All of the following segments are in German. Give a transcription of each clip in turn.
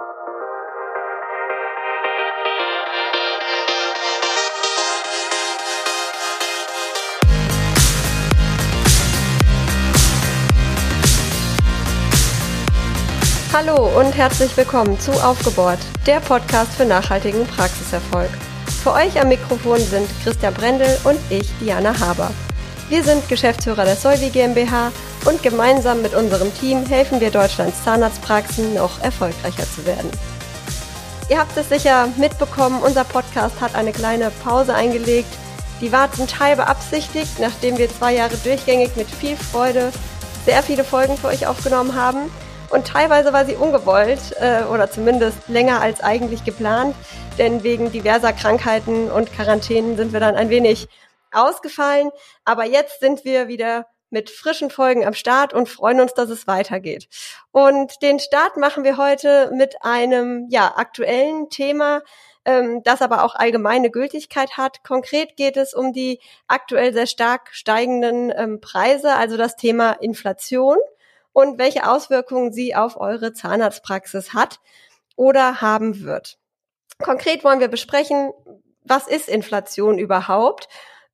Hallo und herzlich willkommen zu Aufgebohrt, der Podcast für nachhaltigen Praxiserfolg. Für euch am Mikrofon sind Christian Brendel und ich, Diana Haber. Wir sind Geschäftsführer der Solvi GmbH und gemeinsam mit unserem Team helfen wir Deutschlands Zahnarztpraxen noch erfolgreicher zu werden. Ihr habt es sicher mitbekommen, unser Podcast hat eine kleine Pause eingelegt. Die war zum Teil beabsichtigt, nachdem wir zwei Jahre durchgängig mit viel Freude sehr viele Folgen für euch aufgenommen haben. Und teilweise war sie ungewollt äh, oder zumindest länger als eigentlich geplant, denn wegen diverser Krankheiten und Quarantänen sind wir dann ein wenig ausgefallen. Aber jetzt sind wir wieder mit frischen Folgen am Start und freuen uns, dass es weitergeht. Und den Start machen wir heute mit einem ja aktuellen Thema, ähm, das aber auch allgemeine Gültigkeit hat. Konkret geht es um die aktuell sehr stark steigenden ähm, Preise, also das Thema Inflation und welche Auswirkungen sie auf eure Zahnarztpraxis hat oder haben wird. Konkret wollen wir besprechen, was ist Inflation überhaupt?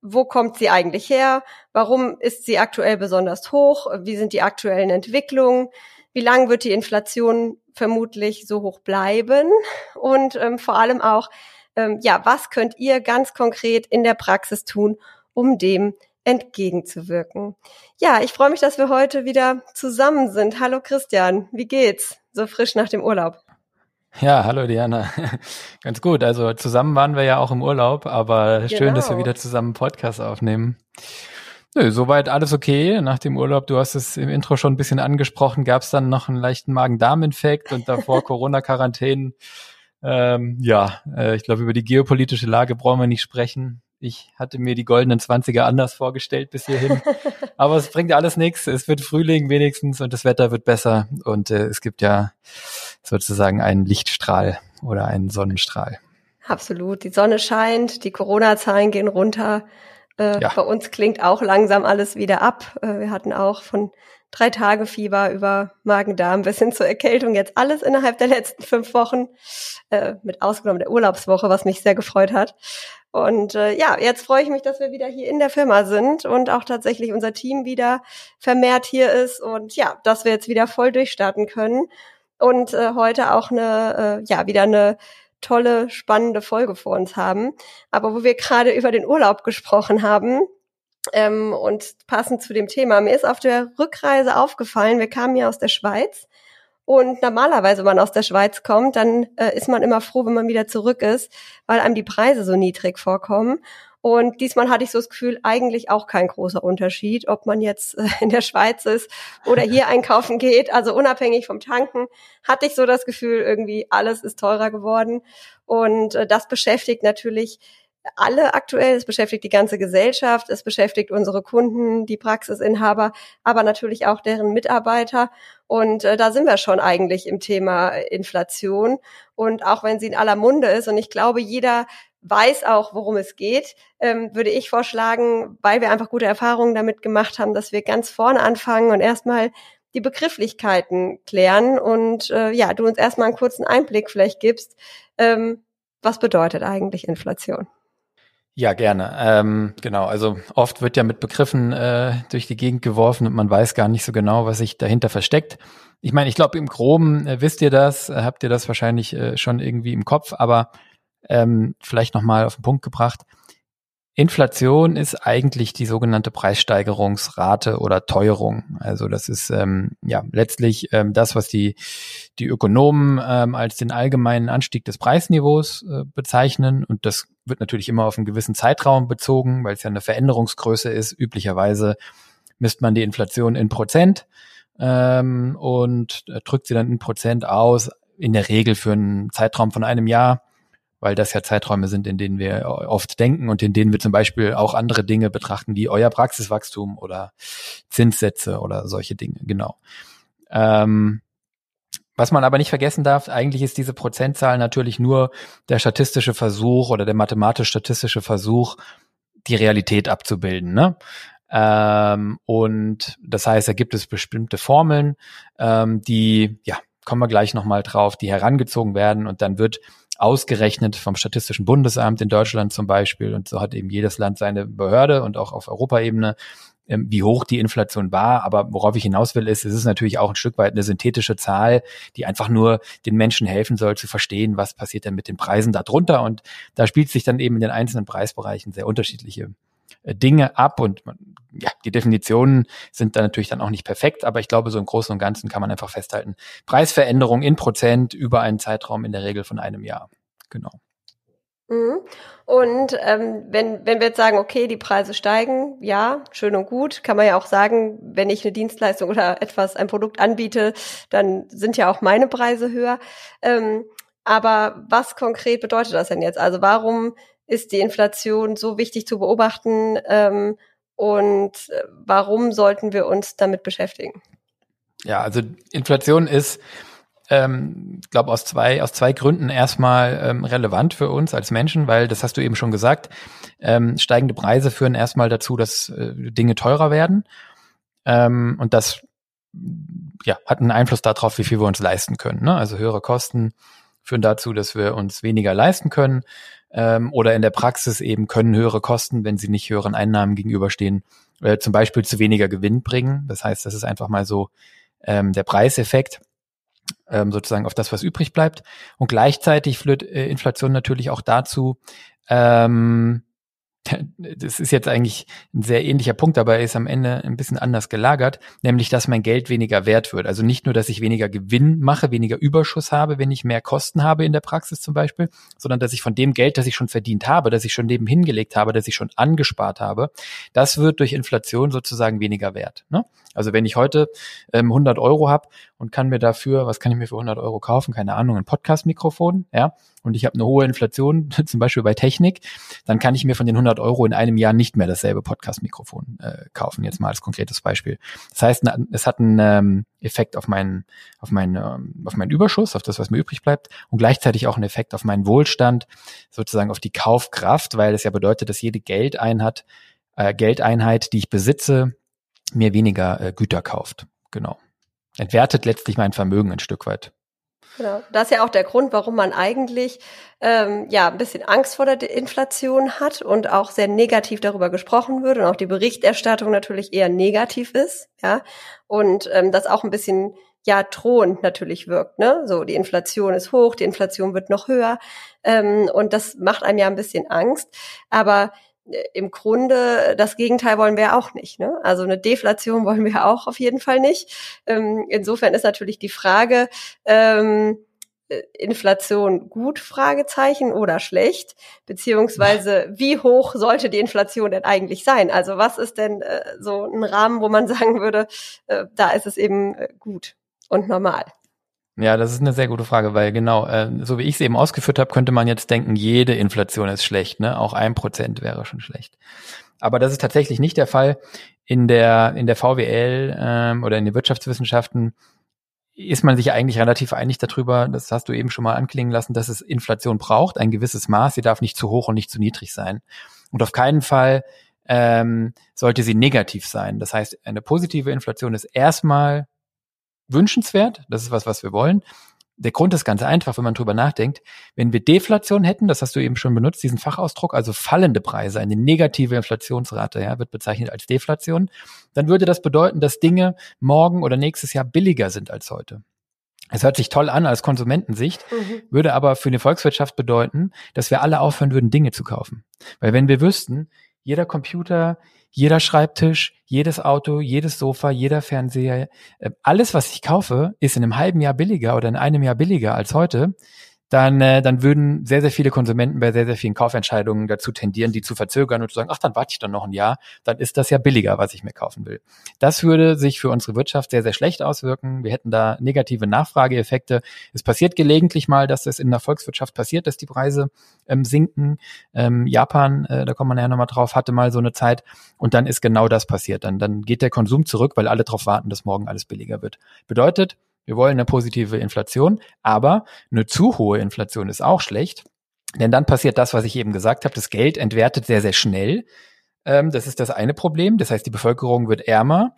Wo kommt sie eigentlich her? Warum ist sie aktuell besonders hoch? Wie sind die aktuellen Entwicklungen? Wie lange wird die Inflation vermutlich so hoch bleiben? Und ähm, vor allem auch, ähm, ja, was könnt ihr ganz konkret in der Praxis tun, um dem entgegenzuwirken. Ja, ich freue mich, dass wir heute wieder zusammen sind. Hallo Christian, wie geht's? So frisch nach dem Urlaub. Ja, hallo Diana. Ganz gut. Also zusammen waren wir ja auch im Urlaub, aber genau. schön, dass wir genau. wieder zusammen einen Podcast aufnehmen. Nö, soweit alles okay. Nach dem Urlaub, du hast es im Intro schon ein bisschen angesprochen, gab es dann noch einen leichten Magen-Darm-Infekt und davor Corona-Quarantänen. Ähm, ja, äh, ich glaube, über die geopolitische Lage brauchen wir nicht sprechen. Ich hatte mir die goldenen Zwanziger anders vorgestellt bis hierhin. Aber es bringt alles nichts. Es wird Frühling wenigstens und das Wetter wird besser. Und äh, es gibt ja sozusagen einen Lichtstrahl oder einen Sonnenstrahl. Absolut. Die Sonne scheint, die Corona-Zahlen gehen runter. Äh, ja. Bei uns klingt auch langsam alles wieder ab. Äh, wir hatten auch von drei Tage Fieber über Magen-Darm bis hin zur Erkältung jetzt alles innerhalb der letzten fünf Wochen, äh, mit ausgenommen der Urlaubswoche, was mich sehr gefreut hat. Und äh, ja, jetzt freue ich mich, dass wir wieder hier in der Firma sind und auch tatsächlich unser Team wieder vermehrt hier ist und ja, dass wir jetzt wieder voll durchstarten können und äh, heute auch eine, äh, ja, wieder eine tolle, spannende Folge vor uns haben. Aber wo wir gerade über den Urlaub gesprochen haben, ähm, und passend zu dem Thema, mir ist auf der Rückreise aufgefallen, wir kamen ja aus der Schweiz und normalerweise, wenn man aus der Schweiz kommt, dann äh, ist man immer froh, wenn man wieder zurück ist, weil einem die Preise so niedrig vorkommen. Und diesmal hatte ich so das Gefühl, eigentlich auch kein großer Unterschied, ob man jetzt äh, in der Schweiz ist oder hier einkaufen geht. Also unabhängig vom Tanken hatte ich so das Gefühl, irgendwie alles ist teurer geworden. Und äh, das beschäftigt natürlich alle aktuell, es beschäftigt die ganze Gesellschaft, es beschäftigt unsere Kunden, die Praxisinhaber, aber natürlich auch deren Mitarbeiter. Und äh, da sind wir schon eigentlich im Thema Inflation. Und auch wenn sie in aller Munde ist, und ich glaube, jeder weiß auch, worum es geht, ähm, würde ich vorschlagen, weil wir einfach gute Erfahrungen damit gemacht haben, dass wir ganz vorne anfangen und erstmal die Begrifflichkeiten klären und äh, ja, du uns erstmal einen kurzen Einblick vielleicht gibst, ähm, was bedeutet eigentlich Inflation? Ja, gerne. Ähm, genau, also oft wird ja mit Begriffen äh, durch die Gegend geworfen und man weiß gar nicht so genau, was sich dahinter versteckt. Ich meine, ich glaube, im Groben äh, wisst ihr das, äh, habt ihr das wahrscheinlich äh, schon irgendwie im Kopf, aber ähm, vielleicht nochmal auf den Punkt gebracht. Inflation ist eigentlich die sogenannte Preissteigerungsrate oder Teuerung. Also das ist ähm, ja letztlich ähm, das, was die die Ökonomen ähm, als den allgemeinen Anstieg des Preisniveaus äh, bezeichnen. Und das wird natürlich immer auf einen gewissen Zeitraum bezogen, weil es ja eine Veränderungsgröße ist. Üblicherweise misst man die Inflation in Prozent ähm, und drückt sie dann in Prozent aus. In der Regel für einen Zeitraum von einem Jahr weil das ja Zeiträume sind, in denen wir oft denken und in denen wir zum Beispiel auch andere Dinge betrachten, wie euer Praxiswachstum oder Zinssätze oder solche Dinge, genau. Ähm, was man aber nicht vergessen darf, eigentlich ist diese Prozentzahl natürlich nur der statistische Versuch oder der mathematisch-statistische Versuch, die Realität abzubilden. Ne? Ähm, und das heißt, da gibt es bestimmte Formeln, ähm, die ja kommen wir gleich nochmal drauf, die herangezogen werden und dann wird ausgerechnet vom Statistischen Bundesamt in Deutschland zum Beispiel und so hat eben jedes Land seine Behörde und auch auf Europaebene ähm, wie hoch die Inflation war. Aber worauf ich hinaus will, ist, es ist natürlich auch ein Stück weit eine synthetische Zahl, die einfach nur den Menschen helfen soll zu verstehen, was passiert denn mit den Preisen darunter. Und da spielt sich dann eben in den einzelnen Preisbereichen sehr unterschiedliche Dinge ab und ja, die Definitionen sind dann natürlich dann auch nicht perfekt, aber ich glaube, so im Großen und Ganzen kann man einfach festhalten, Preisveränderung in Prozent über einen Zeitraum in der Regel von einem Jahr. Genau. Mhm. Und ähm, wenn, wenn wir jetzt sagen, okay, die Preise steigen, ja, schön und gut, kann man ja auch sagen, wenn ich eine Dienstleistung oder etwas, ein Produkt anbiete, dann sind ja auch meine Preise höher. Ähm, aber was konkret bedeutet das denn jetzt? Also warum ist die Inflation so wichtig zu beobachten ähm, und äh, warum sollten wir uns damit beschäftigen? Ja, also Inflation ist ähm, glaube aus zwei aus zwei Gründen erstmal ähm, relevant für uns als Menschen, weil das hast du eben schon gesagt. Ähm, steigende Preise führen erstmal dazu, dass äh, Dinge teurer werden ähm, und das ja hat einen Einfluss darauf, wie viel wir uns leisten können. Ne? Also höhere Kosten führen dazu, dass wir uns weniger leisten können ähm, oder in der Praxis eben können höhere Kosten, wenn sie nicht höheren Einnahmen gegenüberstehen, äh, zum Beispiel zu weniger Gewinn bringen. Das heißt, das ist einfach mal so ähm, der Preiseffekt ähm, sozusagen auf das, was übrig bleibt. Und gleichzeitig führt äh, Inflation natürlich auch dazu, ähm, das ist jetzt eigentlich ein sehr ähnlicher Punkt, aber er ist am Ende ein bisschen anders gelagert, nämlich dass mein Geld weniger wert wird. Also nicht nur, dass ich weniger Gewinn mache, weniger Überschuss habe, wenn ich mehr Kosten habe in der Praxis zum Beispiel, sondern dass ich von dem Geld, das ich schon verdient habe, das ich schon nebenhin gelegt habe, das ich schon angespart habe, das wird durch Inflation sozusagen weniger wert. Ne? Also wenn ich heute ähm, 100 Euro habe und kann mir dafür, was kann ich mir für 100 Euro kaufen? Keine Ahnung, ein Podcast-Mikrofon, ja, und ich habe eine hohe Inflation, zum Beispiel bei Technik, dann kann ich mir von den 100 Euro in einem Jahr nicht mehr dasselbe Podcast-Mikrofon äh, kaufen. Jetzt mal als konkretes Beispiel. Das heißt, es hat einen ähm, Effekt auf meinen, auf meinen, ähm, auf meinen Überschuss, auf das, was mir übrig bleibt, und gleichzeitig auch einen Effekt auf meinen Wohlstand, sozusagen auf die Kaufkraft, weil es ja bedeutet, dass jede Geldeinheit, äh, Geldeinheit, die ich besitze, mir weniger äh, Güter kauft. Genau. Entwertet letztlich mein Vermögen ein Stück weit. Genau. Das ist ja auch der Grund, warum man eigentlich ähm, ja ein bisschen Angst vor der Inflation hat und auch sehr negativ darüber gesprochen wird und auch die Berichterstattung natürlich eher negativ ist, ja. Und ähm, das auch ein bisschen ja drohend natürlich wirkt, ne? So, die Inflation ist hoch, die Inflation wird noch höher. Ähm, und das macht einem ja ein bisschen Angst. Aber im Grunde das Gegenteil wollen wir auch nicht. Ne? Also eine Deflation wollen wir auch auf jeden Fall nicht. Ähm, insofern ist natürlich die Frage, ähm, äh, Inflation gut, Fragezeichen oder schlecht, beziehungsweise wie hoch sollte die Inflation denn eigentlich sein? Also was ist denn äh, so ein Rahmen, wo man sagen würde, äh, da ist es eben äh, gut und normal? Ja, das ist eine sehr gute Frage, weil genau, äh, so wie ich es eben ausgeführt habe, könnte man jetzt denken, jede Inflation ist schlecht, ne? Auch ein Prozent wäre schon schlecht. Aber das ist tatsächlich nicht der Fall. In der, in der VWL ähm, oder in den Wirtschaftswissenschaften ist man sich eigentlich relativ einig darüber, das hast du eben schon mal anklingen lassen, dass es Inflation braucht, ein gewisses Maß, sie darf nicht zu hoch und nicht zu niedrig sein. Und auf keinen Fall ähm, sollte sie negativ sein. Das heißt, eine positive Inflation ist erstmal wünschenswert. Das ist was, was wir wollen. Der Grund ist ganz einfach, wenn man drüber nachdenkt. Wenn wir Deflation hätten, das hast du eben schon benutzt, diesen Fachausdruck, also fallende Preise, eine negative Inflationsrate, ja, wird bezeichnet als Deflation, dann würde das bedeuten, dass Dinge morgen oder nächstes Jahr billiger sind als heute. Es hört sich toll an als Konsumentensicht, mhm. würde aber für eine Volkswirtschaft bedeuten, dass wir alle aufhören würden, Dinge zu kaufen. Weil wenn wir wüssten, jeder Computer, jeder Schreibtisch, jedes Auto, jedes Sofa, jeder Fernseher, äh, alles, was ich kaufe, ist in einem halben Jahr billiger oder in einem Jahr billiger als heute dann, äh, dann würden sehr, sehr viele Konsumenten bei sehr, sehr vielen Kaufentscheidungen dazu tendieren, die zu verzögern und zu sagen, ach, dann warte ich dann noch ein Jahr, dann ist das ja billiger, was ich mir kaufen will. Das würde sich für unsere Wirtschaft sehr, sehr schlecht auswirken. Wir hätten da negative Nachfrageeffekte. Es passiert gelegentlich mal, dass es in der Volkswirtschaft passiert, dass die Preise ähm, sinken. Ähm, Japan, äh, da kommt man ja nochmal drauf, hatte mal so eine Zeit und dann ist genau das passiert. Dann, dann geht der Konsum zurück, weil alle darauf warten, dass morgen alles billiger wird. Bedeutet, wir wollen eine positive Inflation, aber eine zu hohe Inflation ist auch schlecht, denn dann passiert das, was ich eben gesagt habe, das Geld entwertet sehr, sehr schnell. Ähm, das ist das eine Problem. Das heißt, die Bevölkerung wird ärmer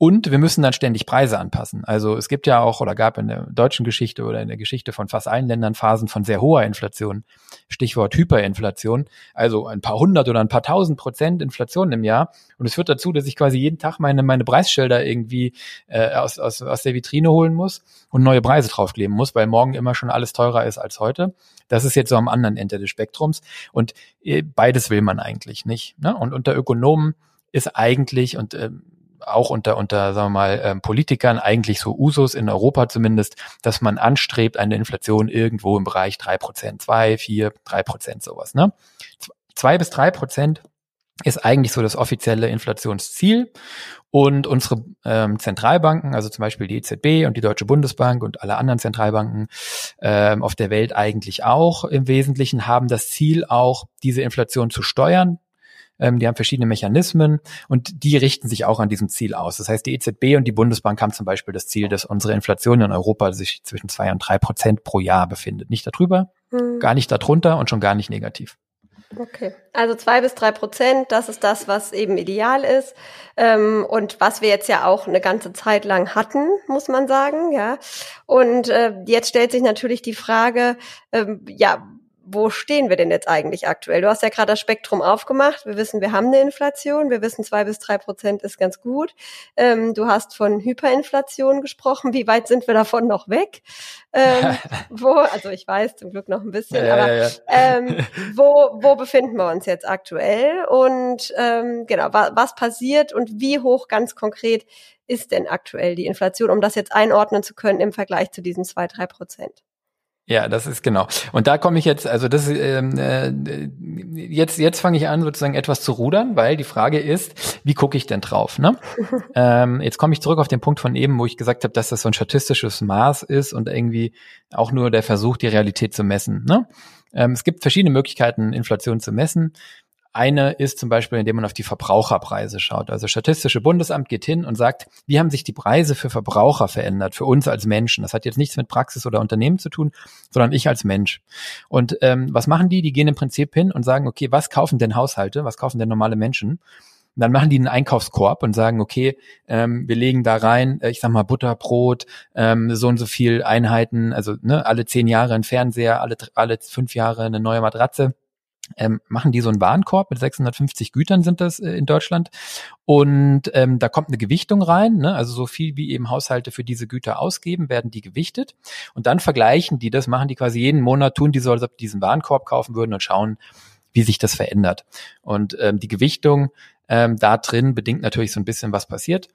Und wir müssen dann ständig Preise anpassen. Also es gibt ja auch oder gab in der deutschen Geschichte oder in der Geschichte von fast allen Ländern Phasen von sehr hoher Inflation. Stichwort Hyperinflation. Also ein paar hundert oder ein paar tausend Prozent Inflation im Jahr. Und es führt dazu, dass ich quasi jeden Tag meine, meine Preisschilder irgendwie äh, aus, aus, aus der Vitrine holen muss und neue Preise draufkleben muss, weil morgen immer schon alles teurer ist als heute. Das ist jetzt so am anderen Ende des Spektrums. Und äh, beides will man eigentlich nicht. Ne? Und unter Ökonomen ist eigentlich und äh, auch unter, unter sagen wir mal, ähm, Politikern eigentlich so Usus in Europa zumindest, dass man anstrebt, eine Inflation irgendwo im Bereich drei Prozent, zwei, vier, drei Prozent sowas. Ne? Zwei bis drei Prozent ist eigentlich so das offizielle Inflationsziel. Und unsere ähm, Zentralbanken, also zum Beispiel die EZB und die Deutsche Bundesbank und alle anderen Zentralbanken ähm, auf der Welt eigentlich auch im Wesentlichen, haben das Ziel auch, diese Inflation zu steuern ähm, die haben verschiedene Mechanismen und die richten sich auch an diesem Ziel aus. Das heißt, die EZB und die Bundesbank haben zum Beispiel das Ziel, dass unsere Inflation in Europa sich zwischen zwei und drei Prozent pro Jahr befindet. Nicht darüber, hm. gar nicht darunter und schon gar nicht negativ. Okay, also zwei bis drei Prozent, das ist das, was eben ideal ist ähm, und was wir jetzt ja auch eine ganze Zeit lang hatten, muss man sagen, ja. Und äh, jetzt stellt sich natürlich die Frage, ähm, ja, wo stehen wir denn jetzt eigentlich aktuell? Du hast ja gerade das Spektrum aufgemacht. Wir wissen, wir haben eine Inflation. Wir wissen, zwei bis drei Prozent ist ganz gut. Ähm, du hast von Hyperinflation gesprochen. Wie weit sind wir davon noch weg? Ähm, wo, also ich weiß zum Glück noch ein bisschen, ja, aber ja, ja. Ähm, wo, wo befinden wir uns jetzt aktuell? Und ähm, genau, wa was passiert und wie hoch ganz konkret ist denn aktuell die Inflation, um das jetzt einordnen zu können im Vergleich zu diesen zwei, drei Prozent? Ja, das ist genau. Und da komme ich jetzt, also das ähm, äh, jetzt jetzt fange ich an sozusagen etwas zu rudern, weil die Frage ist, wie gucke ich denn drauf? Ne? ähm, jetzt komme ich zurück auf den Punkt von eben, wo ich gesagt habe, dass das so ein statistisches Maß ist und irgendwie auch nur der Versuch, die Realität zu messen. Ne? Ähm, es gibt verschiedene Möglichkeiten, Inflation zu messen. Eine ist zum Beispiel, indem man auf die Verbraucherpreise schaut. Also Statistische Bundesamt geht hin und sagt, wie haben sich die Preise für Verbraucher verändert, für uns als Menschen. Das hat jetzt nichts mit Praxis oder Unternehmen zu tun, sondern ich als Mensch. Und ähm, was machen die? Die gehen im Prinzip hin und sagen, okay, was kaufen denn Haushalte, was kaufen denn normale Menschen? Dann machen die einen Einkaufskorb und sagen, okay, ähm, wir legen da rein, äh, ich sag mal Butter, Brot, ähm, so und so viel Einheiten, also ne, alle zehn Jahre ein Fernseher, alle, alle fünf Jahre eine neue Matratze ähm, machen die so einen Warenkorb mit 650 Gütern sind das äh, in Deutschland und ähm, da kommt eine Gewichtung rein, ne? also so viel wie eben Haushalte für diese Güter ausgeben, werden die gewichtet und dann vergleichen die das, machen die quasi jeden Monat, tun die so, als ob die diesen Warenkorb kaufen würden und schauen, wie sich das verändert. Und ähm, die Gewichtung ähm, da drin bedingt natürlich so ein bisschen, was passiert.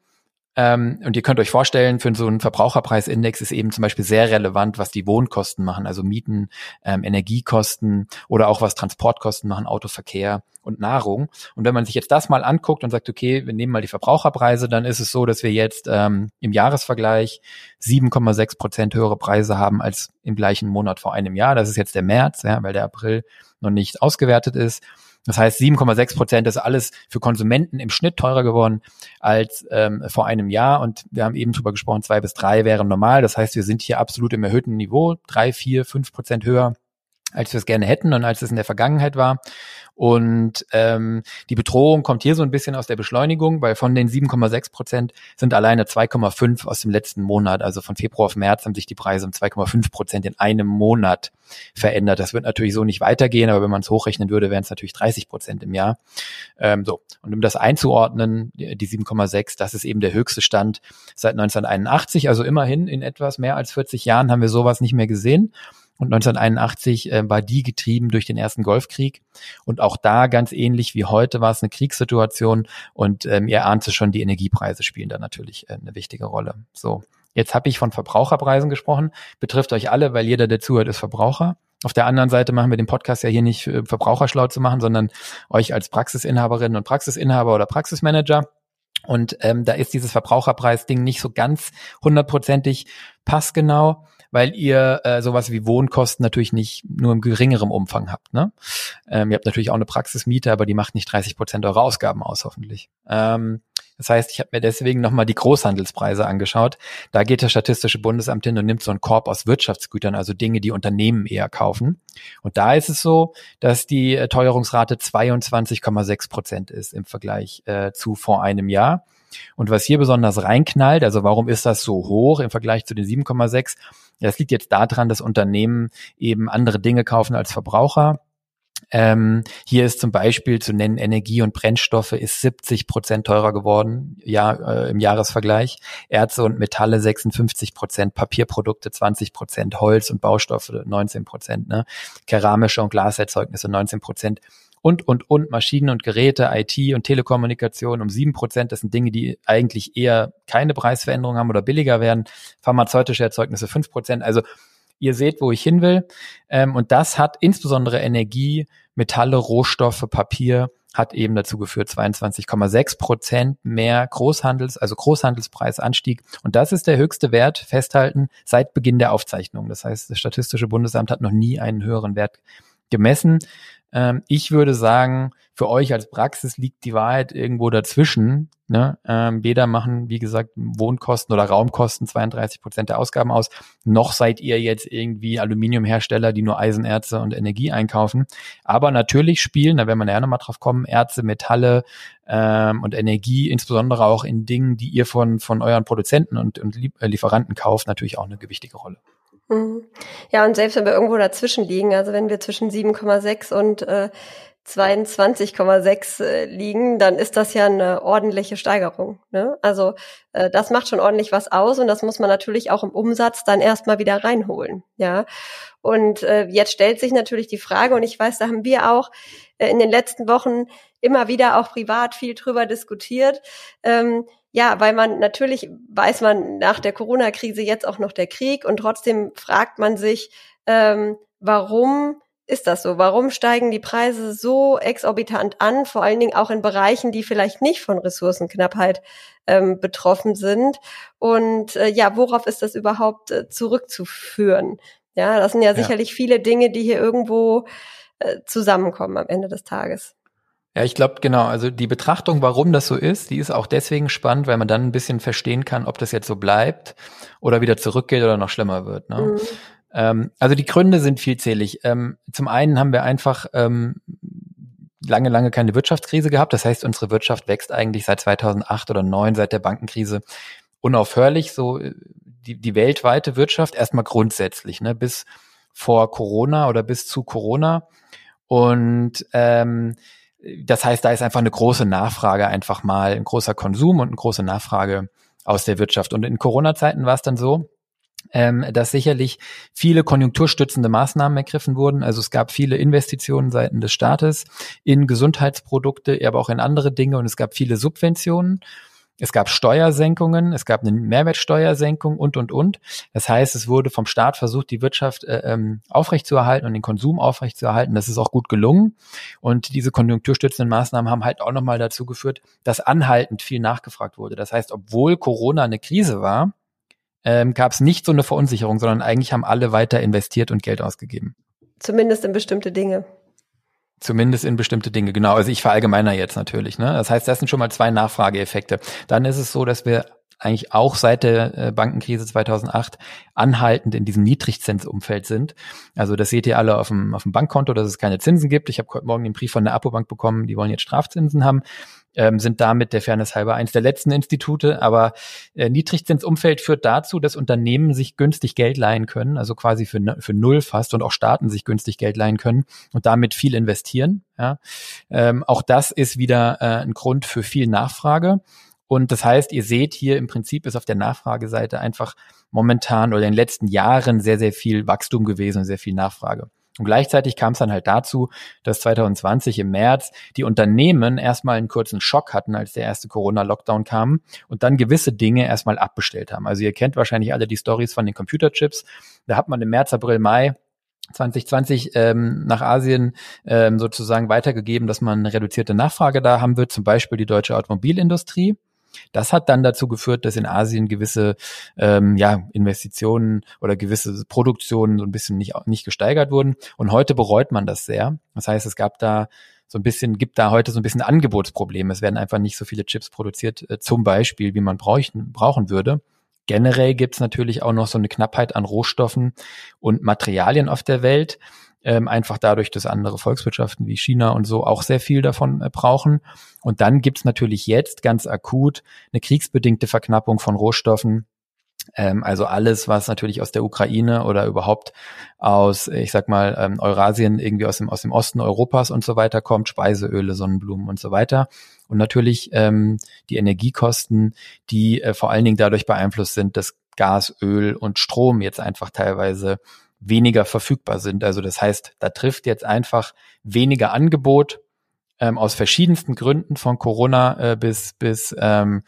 Ähm, und ihr könnt euch vorstellen, für so einen Verbraucherpreisindex ist eben zum Beispiel sehr relevant, was die Wohnkosten machen, also Mieten, ähm, Energiekosten oder auch was Transportkosten machen, Autoverkehr und Nahrung. Und wenn man sich jetzt das mal anguckt und sagt, okay, wir nehmen mal die Verbraucherpreise, dann ist es so, dass wir jetzt ähm, im Jahresvergleich 7,6 Prozent höhere Preise haben als im gleichen Monat vor einem Jahr. Das ist jetzt der März, ja, weil der April noch nicht ausgewertet ist. Das heißt, 7,6 Prozent ist alles für Konsumenten im Schnitt teurer geworden als ähm, vor einem Jahr. Und wir haben eben drüber gesprochen, zwei bis drei wären normal. Das heißt, wir sind hier absolut im erhöhten Niveau, drei, vier, fünf Prozent höher als wir es gerne hätten und als es in der Vergangenheit war. Und ähm, die Bedrohung kommt hier so ein bisschen aus der Beschleunigung, weil von den 7,6 Prozent sind alleine 2,5 aus dem letzten Monat, also von Februar auf März haben sich die Preise um 2,5 Prozent in einem Monat verändert. Das wird natürlich so nicht weitergehen, aber wenn man es hochrechnen würde, wären es natürlich 30 Prozent im Jahr. Ähm, so und um das einzuordnen, die 7,6, das ist eben der höchste Stand seit 1981, also immerhin in etwas mehr als 40 Jahren haben wir sowas nicht mehr gesehen. Und 1981 äh, war die getrieben durch den ersten Golfkrieg. Und auch da ganz ähnlich wie heute war es eine Kriegssituation. Und ähm, ihr ahnt es schon, die Energiepreise spielen da natürlich äh, eine wichtige Rolle. So, jetzt habe ich von Verbraucherpreisen gesprochen. Betrifft euch alle, weil jeder, der zuhört, ist Verbraucher. Auf der anderen Seite machen wir den Podcast ja hier nicht für Verbraucher schlau zu machen, sondern euch als Praxisinhaberinnen und Praxisinhaber oder Praxismanager. Und ähm, da ist dieses Verbraucherpreisding nicht so ganz hundertprozentig passgenau weil ihr äh, sowas wie Wohnkosten natürlich nicht nur im geringerem Umfang habt. Ne? Ähm, ihr habt natürlich auch eine Praxismiete, aber die macht nicht 30 Prozent eurer Ausgaben aus, hoffentlich. Ähm, das heißt, ich habe mir deswegen nochmal die Großhandelspreise angeschaut. Da geht das Statistische Bundesamt hin und nimmt so einen Korb aus Wirtschaftsgütern, also Dinge, die Unternehmen eher kaufen. Und da ist es so, dass die äh, Teuerungsrate 22,6 Prozent ist im Vergleich äh, zu vor einem Jahr. Und was hier besonders reinknallt, also warum ist das so hoch im Vergleich zu den 7,6? Das liegt jetzt daran, dass Unternehmen eben andere Dinge kaufen als Verbraucher. Ähm, hier ist zum Beispiel zu nennen, Energie und Brennstoffe ist 70 Prozent teurer geworden ja, äh, im Jahresvergleich. Erze und Metalle 56 Prozent, Papierprodukte 20 Prozent, Holz und Baustoffe 19 Prozent, ne? keramische und Glaserzeugnisse 19 Prozent und, und, und Maschinen und Geräte, IT und Telekommunikation um sieben Prozent. Das sind Dinge, die eigentlich eher keine Preisveränderung haben oder billiger werden. Pharmazeutische Erzeugnisse fünf Prozent. Also ihr seht, wo ich hin will. Ähm, und das hat insbesondere Energie, Metalle, Rohstoffe, Papier hat eben dazu geführt, 22,6 Prozent mehr Großhandels, also Großhandelspreisanstieg. Und das ist der höchste Wert, festhalten, seit Beginn der Aufzeichnung. Das heißt, das Statistische Bundesamt hat noch nie einen höheren Wert gemessen. Ähm, ich würde sagen, für euch als Praxis liegt die Wahrheit irgendwo dazwischen. Ne? Ähm, weder machen, wie gesagt, Wohnkosten oder Raumkosten 32 Prozent der Ausgaben aus, noch seid ihr jetzt irgendwie Aluminiumhersteller, die nur Eisenerze und Energie einkaufen. Aber natürlich spielen, da werden wir ja nochmal drauf kommen, Erze, Metalle ähm, und Energie, insbesondere auch in Dingen, die ihr von, von euren Produzenten und, und Lieferanten kauft, natürlich auch eine gewichtige Rolle. Mhm. Ja, und selbst wenn wir irgendwo dazwischen liegen, also wenn wir zwischen 7,6 und äh, 22,6 äh, liegen, dann ist das ja eine ordentliche Steigerung. Ne? Also äh, das macht schon ordentlich was aus und das muss man natürlich auch im Umsatz dann erstmal wieder reinholen. Ja. Und äh, jetzt stellt sich natürlich die Frage, und ich weiß, da haben wir auch äh, in den letzten Wochen immer wieder auch privat viel drüber diskutiert. Ähm, ja, weil man natürlich weiß man nach der Corona-Krise jetzt auch noch der Krieg und trotzdem fragt man sich, ähm, warum ist das so? Warum steigen die Preise so exorbitant an, vor allen Dingen auch in Bereichen, die vielleicht nicht von Ressourcenknappheit ähm, betroffen sind? Und äh, ja, worauf ist das überhaupt äh, zurückzuführen? Ja, das sind ja, ja, sicherlich viele Dinge, die hier irgendwo äh, zusammenkommen am Ende des Tages. Ja, ich glaube, genau. Also die Betrachtung, warum das so ist, die ist auch deswegen spannend, weil man dann ein bisschen verstehen kann, ob das jetzt so bleibt oder wieder zurückgeht oder noch schlimmer wird. Ne? Mhm. Ähm, also die Gründe sind vielzählig. Ähm, zum einen haben wir einfach ähm, lange, lange keine Wirtschaftskrise gehabt. Das heißt, unsere Wirtschaft wächst eigentlich seit 2008 oder 2009, seit der Bankenkrise unaufhörlich. So äh, die, die weltweite Wirtschaft erstmal grundsätzlich, ne, bis vor Corona oder bis zu Corona. Und ähm, das heißt, da ist einfach eine große Nachfrage einfach mal, ein großer Konsum und eine große Nachfrage aus der Wirtschaft. Und in Corona-Zeiten war es dann so, ähm, dass sicherlich viele konjunkturstützende Maßnahmen ergriffen wurden. Also es gab viele Investitionen seitens des Staates in Gesundheitsprodukte, aber auch in andere Dinge und es gab viele Subventionen. Es gab Steuersenkungen, es gab eine Mehrwertsteuersenkung und, und, und. Das heißt, es wurde vom Staat versucht, die Wirtschaft äh, ähm, aufrechtzuerhalten und den Konsum aufrechtzuerhalten. Das ist auch gut gelungen. Und diese konjunkturstützenden Maßnahmen haben halt auch nochmal dazu geführt, dass anhaltend viel nachgefragt wurde. Das heißt, obwohl Corona eine Krise war, ähm, gab es nicht so eine Verunsicherung, sondern eigentlich haben alle weiter investiert und Geld ausgegeben. Zumindest in bestimmte Dinge. Zumindest in bestimmte Dinge, genau. Also ich verallgemeiner jetzt natürlich. Ne? Das heißt, das sind schon mal zwei Nachfrageeffekte. Dann ist es so, dass wir eigentlich auch seit der äh, Bankenkrise 2008 anhaltend in diesem Niedrigzinsumfeld sind. Also das seht ihr alle auf dem, auf dem Bankkonto, dass es keine Zinsen gibt. Ich habe heute Morgen den Brief von der Apobank bekommen, die wollen jetzt Strafzinsen haben ähm, sind damit der Fairness halber eins der letzten Institute. Aber äh, Niedrigzinsumfeld führt dazu, dass Unternehmen sich günstig Geld leihen können, also quasi für, für null fast und auch Staaten sich günstig Geld leihen können und damit viel investieren. Ja. Ähm, auch das ist wieder äh, ein Grund für viel Nachfrage. Und das heißt, ihr seht hier im Prinzip ist auf der Nachfrageseite einfach momentan oder in den letzten Jahren sehr, sehr viel Wachstum gewesen, sehr viel Nachfrage. Und gleichzeitig kam es dann halt dazu, dass 2020 im März die Unternehmen erstmal einen kurzen Schock hatten, als der erste Corona-Lockdown kam und dann gewisse Dinge erstmal abbestellt haben. Also ihr kennt wahrscheinlich alle die Stories von den Computerchips. Da hat man im März, April, Mai 2020 ähm, nach Asien ähm, sozusagen weitergegeben, dass man eine reduzierte Nachfrage da haben wird, zum Beispiel die deutsche Automobilindustrie. Das hat dann dazu geführt, dass in Asien gewisse ähm, ja, Investitionen oder gewisse Produktionen so ein bisschen nicht, nicht gesteigert wurden. Und heute bereut man das sehr. Das heißt, es gab da so ein bisschen, gibt da heute so ein bisschen Angebotsprobleme. Es werden einfach nicht so viele Chips produziert, äh, zum Beispiel, wie man bräuchten, brauchen würde. Generell gibt es natürlich auch noch so eine Knappheit an Rohstoffen und Materialien auf der Welt. Ähm, einfach dadurch, dass andere Volkswirtschaften wie China und so auch sehr viel davon äh, brauchen. Und dann gibt's natürlich jetzt ganz akut eine kriegsbedingte Verknappung von Rohstoffen, ähm, also alles, was natürlich aus der Ukraine oder überhaupt aus, ich sag mal, ähm, Eurasien, irgendwie aus dem, aus dem Osten Europas und so weiter kommt, Speiseöle, Sonnenblumen und so weiter. Und natürlich ähm, die Energiekosten, die äh, vor allen Dingen dadurch beeinflusst sind, dass Gas, Öl und Strom jetzt einfach teilweise weniger verfügbar sind. Also das heißt, da trifft jetzt einfach weniger Angebot ähm, aus verschiedensten Gründen von Corona äh, bis bis ähm,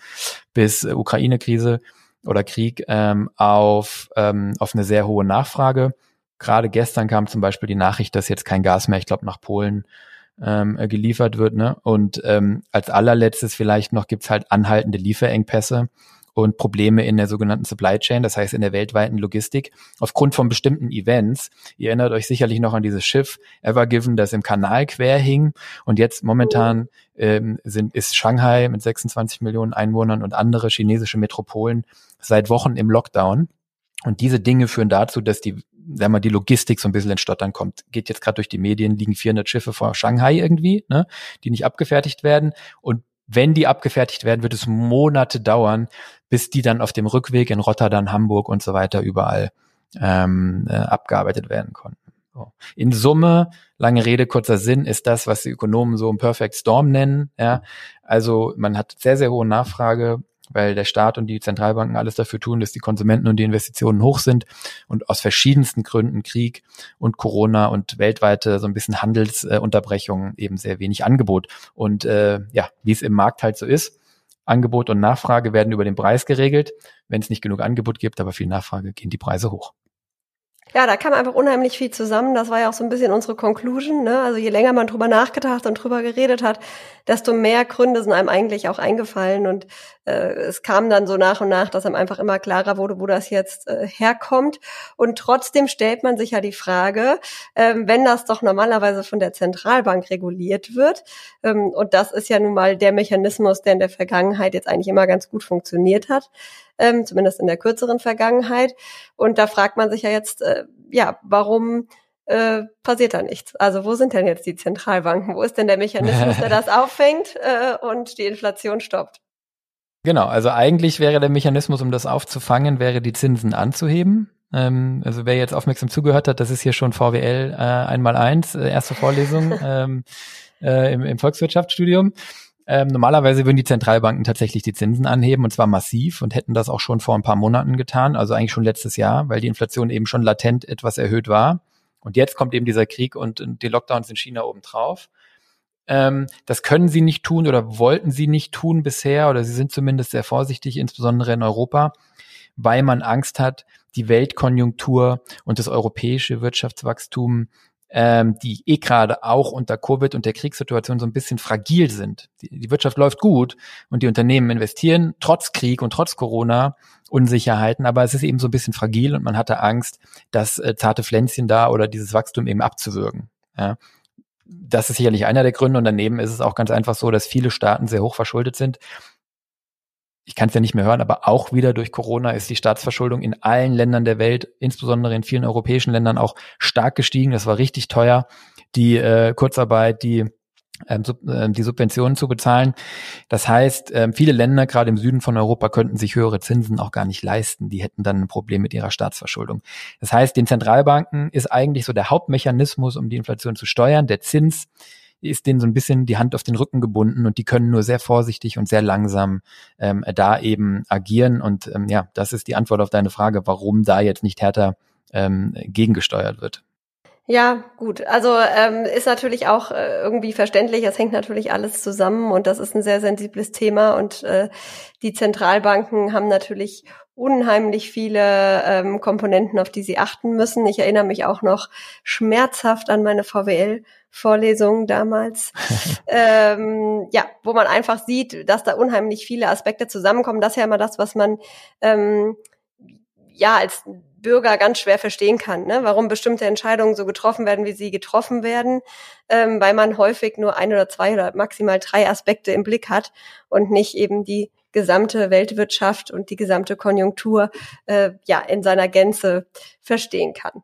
bis Ukraine-Krise oder Krieg ähm, auf, ähm, auf eine sehr hohe Nachfrage. Gerade gestern kam zum Beispiel die Nachricht, dass jetzt kein Gas mehr, ich glaube, nach Polen ähm, äh, geliefert wird. Ne? Und ähm, als allerletztes vielleicht noch gibt's halt anhaltende Lieferengpässe und Probleme in der sogenannten Supply Chain, das heißt in der weltweiten Logistik, aufgrund von bestimmten Events. Ihr erinnert euch sicherlich noch an dieses Schiff Ever Given, das im Kanal quer hing. Und jetzt momentan ähm, sind, ist Shanghai mit 26 Millionen Einwohnern und andere chinesische Metropolen seit Wochen im Lockdown. Und diese Dinge führen dazu, dass die, sagen wir, die Logistik so ein bisschen ins Stottern kommt. Geht jetzt gerade durch die Medien, liegen 400 Schiffe vor Shanghai irgendwie, ne, die nicht abgefertigt werden. Und wenn die abgefertigt werden, wird es Monate dauern, bis die dann auf dem Rückweg in Rotterdam, Hamburg und so weiter überall ähm, äh, abgearbeitet werden konnten. So. In Summe, lange Rede, kurzer Sinn, ist das, was die Ökonomen so ein Perfect Storm nennen. Ja? Also man hat sehr, sehr hohe Nachfrage weil der Staat und die Zentralbanken alles dafür tun, dass die Konsumenten und die Investitionen hoch sind und aus verschiedensten Gründen Krieg und Corona und weltweite so ein bisschen Handelsunterbrechungen eben sehr wenig Angebot. Und äh, ja, wie es im Markt halt so ist, Angebot und Nachfrage werden über den Preis geregelt. Wenn es nicht genug Angebot gibt, aber viel Nachfrage, gehen die Preise hoch. Ja, da kam einfach unheimlich viel zusammen. Das war ja auch so ein bisschen unsere Conclusion. Ne? Also je länger man drüber nachgedacht und drüber geredet hat, desto mehr Gründe sind einem eigentlich auch eingefallen. Und äh, es kam dann so nach und nach, dass einem einfach immer klarer wurde, wo das jetzt äh, herkommt. Und trotzdem stellt man sich ja die Frage, ähm, wenn das doch normalerweise von der Zentralbank reguliert wird, ähm, und das ist ja nun mal der Mechanismus, der in der Vergangenheit jetzt eigentlich immer ganz gut funktioniert hat, ähm, zumindest in der kürzeren Vergangenheit. Und da fragt man sich ja jetzt, äh, ja, warum äh, passiert da nichts? Also wo sind denn jetzt die Zentralbanken? Wo ist denn der Mechanismus, der das auffängt äh, und die Inflation stoppt? Genau, also eigentlich wäre der Mechanismus, um das aufzufangen, wäre die Zinsen anzuheben. Ähm, also wer jetzt aufmerksam zugehört hat, das ist hier schon VWL äh, einmal eins, äh, erste Vorlesung ähm, äh, im, im Volkswirtschaftsstudium. Ähm, normalerweise würden die Zentralbanken tatsächlich die Zinsen anheben und zwar massiv und hätten das auch schon vor ein paar Monaten getan, also eigentlich schon letztes Jahr, weil die Inflation eben schon latent etwas erhöht war. Und jetzt kommt eben dieser Krieg und die Lockdowns in China obendrauf. Ähm, das können sie nicht tun oder wollten sie nicht tun bisher oder sie sind zumindest sehr vorsichtig, insbesondere in Europa, weil man Angst hat, die Weltkonjunktur und das europäische Wirtschaftswachstum ähm, die eh gerade auch unter Covid und der Kriegssituation so ein bisschen fragil sind. Die, die Wirtschaft läuft gut und die Unternehmen investieren trotz Krieg und trotz Corona Unsicherheiten, aber es ist eben so ein bisschen fragil und man hatte Angst, das äh, zarte Pflänzchen da oder dieses Wachstum eben abzuwürgen. Ja. Das ist sicherlich einer der Gründe und daneben ist es auch ganz einfach so, dass viele Staaten sehr hoch verschuldet sind ich kann es ja nicht mehr hören, aber auch wieder durch Corona ist die Staatsverschuldung in allen Ländern der Welt, insbesondere in vielen europäischen Ländern auch stark gestiegen. Das war richtig teuer, die äh, Kurzarbeit, die ähm, sub, äh, die Subventionen zu bezahlen. Das heißt, ähm, viele Länder, gerade im Süden von Europa, könnten sich höhere Zinsen auch gar nicht leisten. Die hätten dann ein Problem mit ihrer Staatsverschuldung. Das heißt, den Zentralbanken ist eigentlich so der Hauptmechanismus, um die Inflation zu steuern, der Zins ist denen so ein bisschen die Hand auf den Rücken gebunden und die können nur sehr vorsichtig und sehr langsam ähm, da eben agieren. Und ähm, ja, das ist die Antwort auf deine Frage, warum da jetzt nicht härter ähm, gegengesteuert wird. Ja, gut. Also ähm, ist natürlich auch äh, irgendwie verständlich. Es hängt natürlich alles zusammen und das ist ein sehr sensibles Thema. Und äh, die Zentralbanken haben natürlich unheimlich viele ähm, Komponenten, auf die sie achten müssen. Ich erinnere mich auch noch schmerzhaft an meine VWL-Vorlesung damals, ähm, ja, wo man einfach sieht, dass da unheimlich viele Aspekte zusammenkommen. Das ist ja immer das, was man ähm, ja als Bürger ganz schwer verstehen kann, ne? warum bestimmte Entscheidungen so getroffen werden, wie sie getroffen werden, ähm, weil man häufig nur ein oder zwei oder maximal drei Aspekte im Blick hat und nicht eben die gesamte Weltwirtschaft und die gesamte Konjunktur äh, ja in seiner Gänze verstehen kann.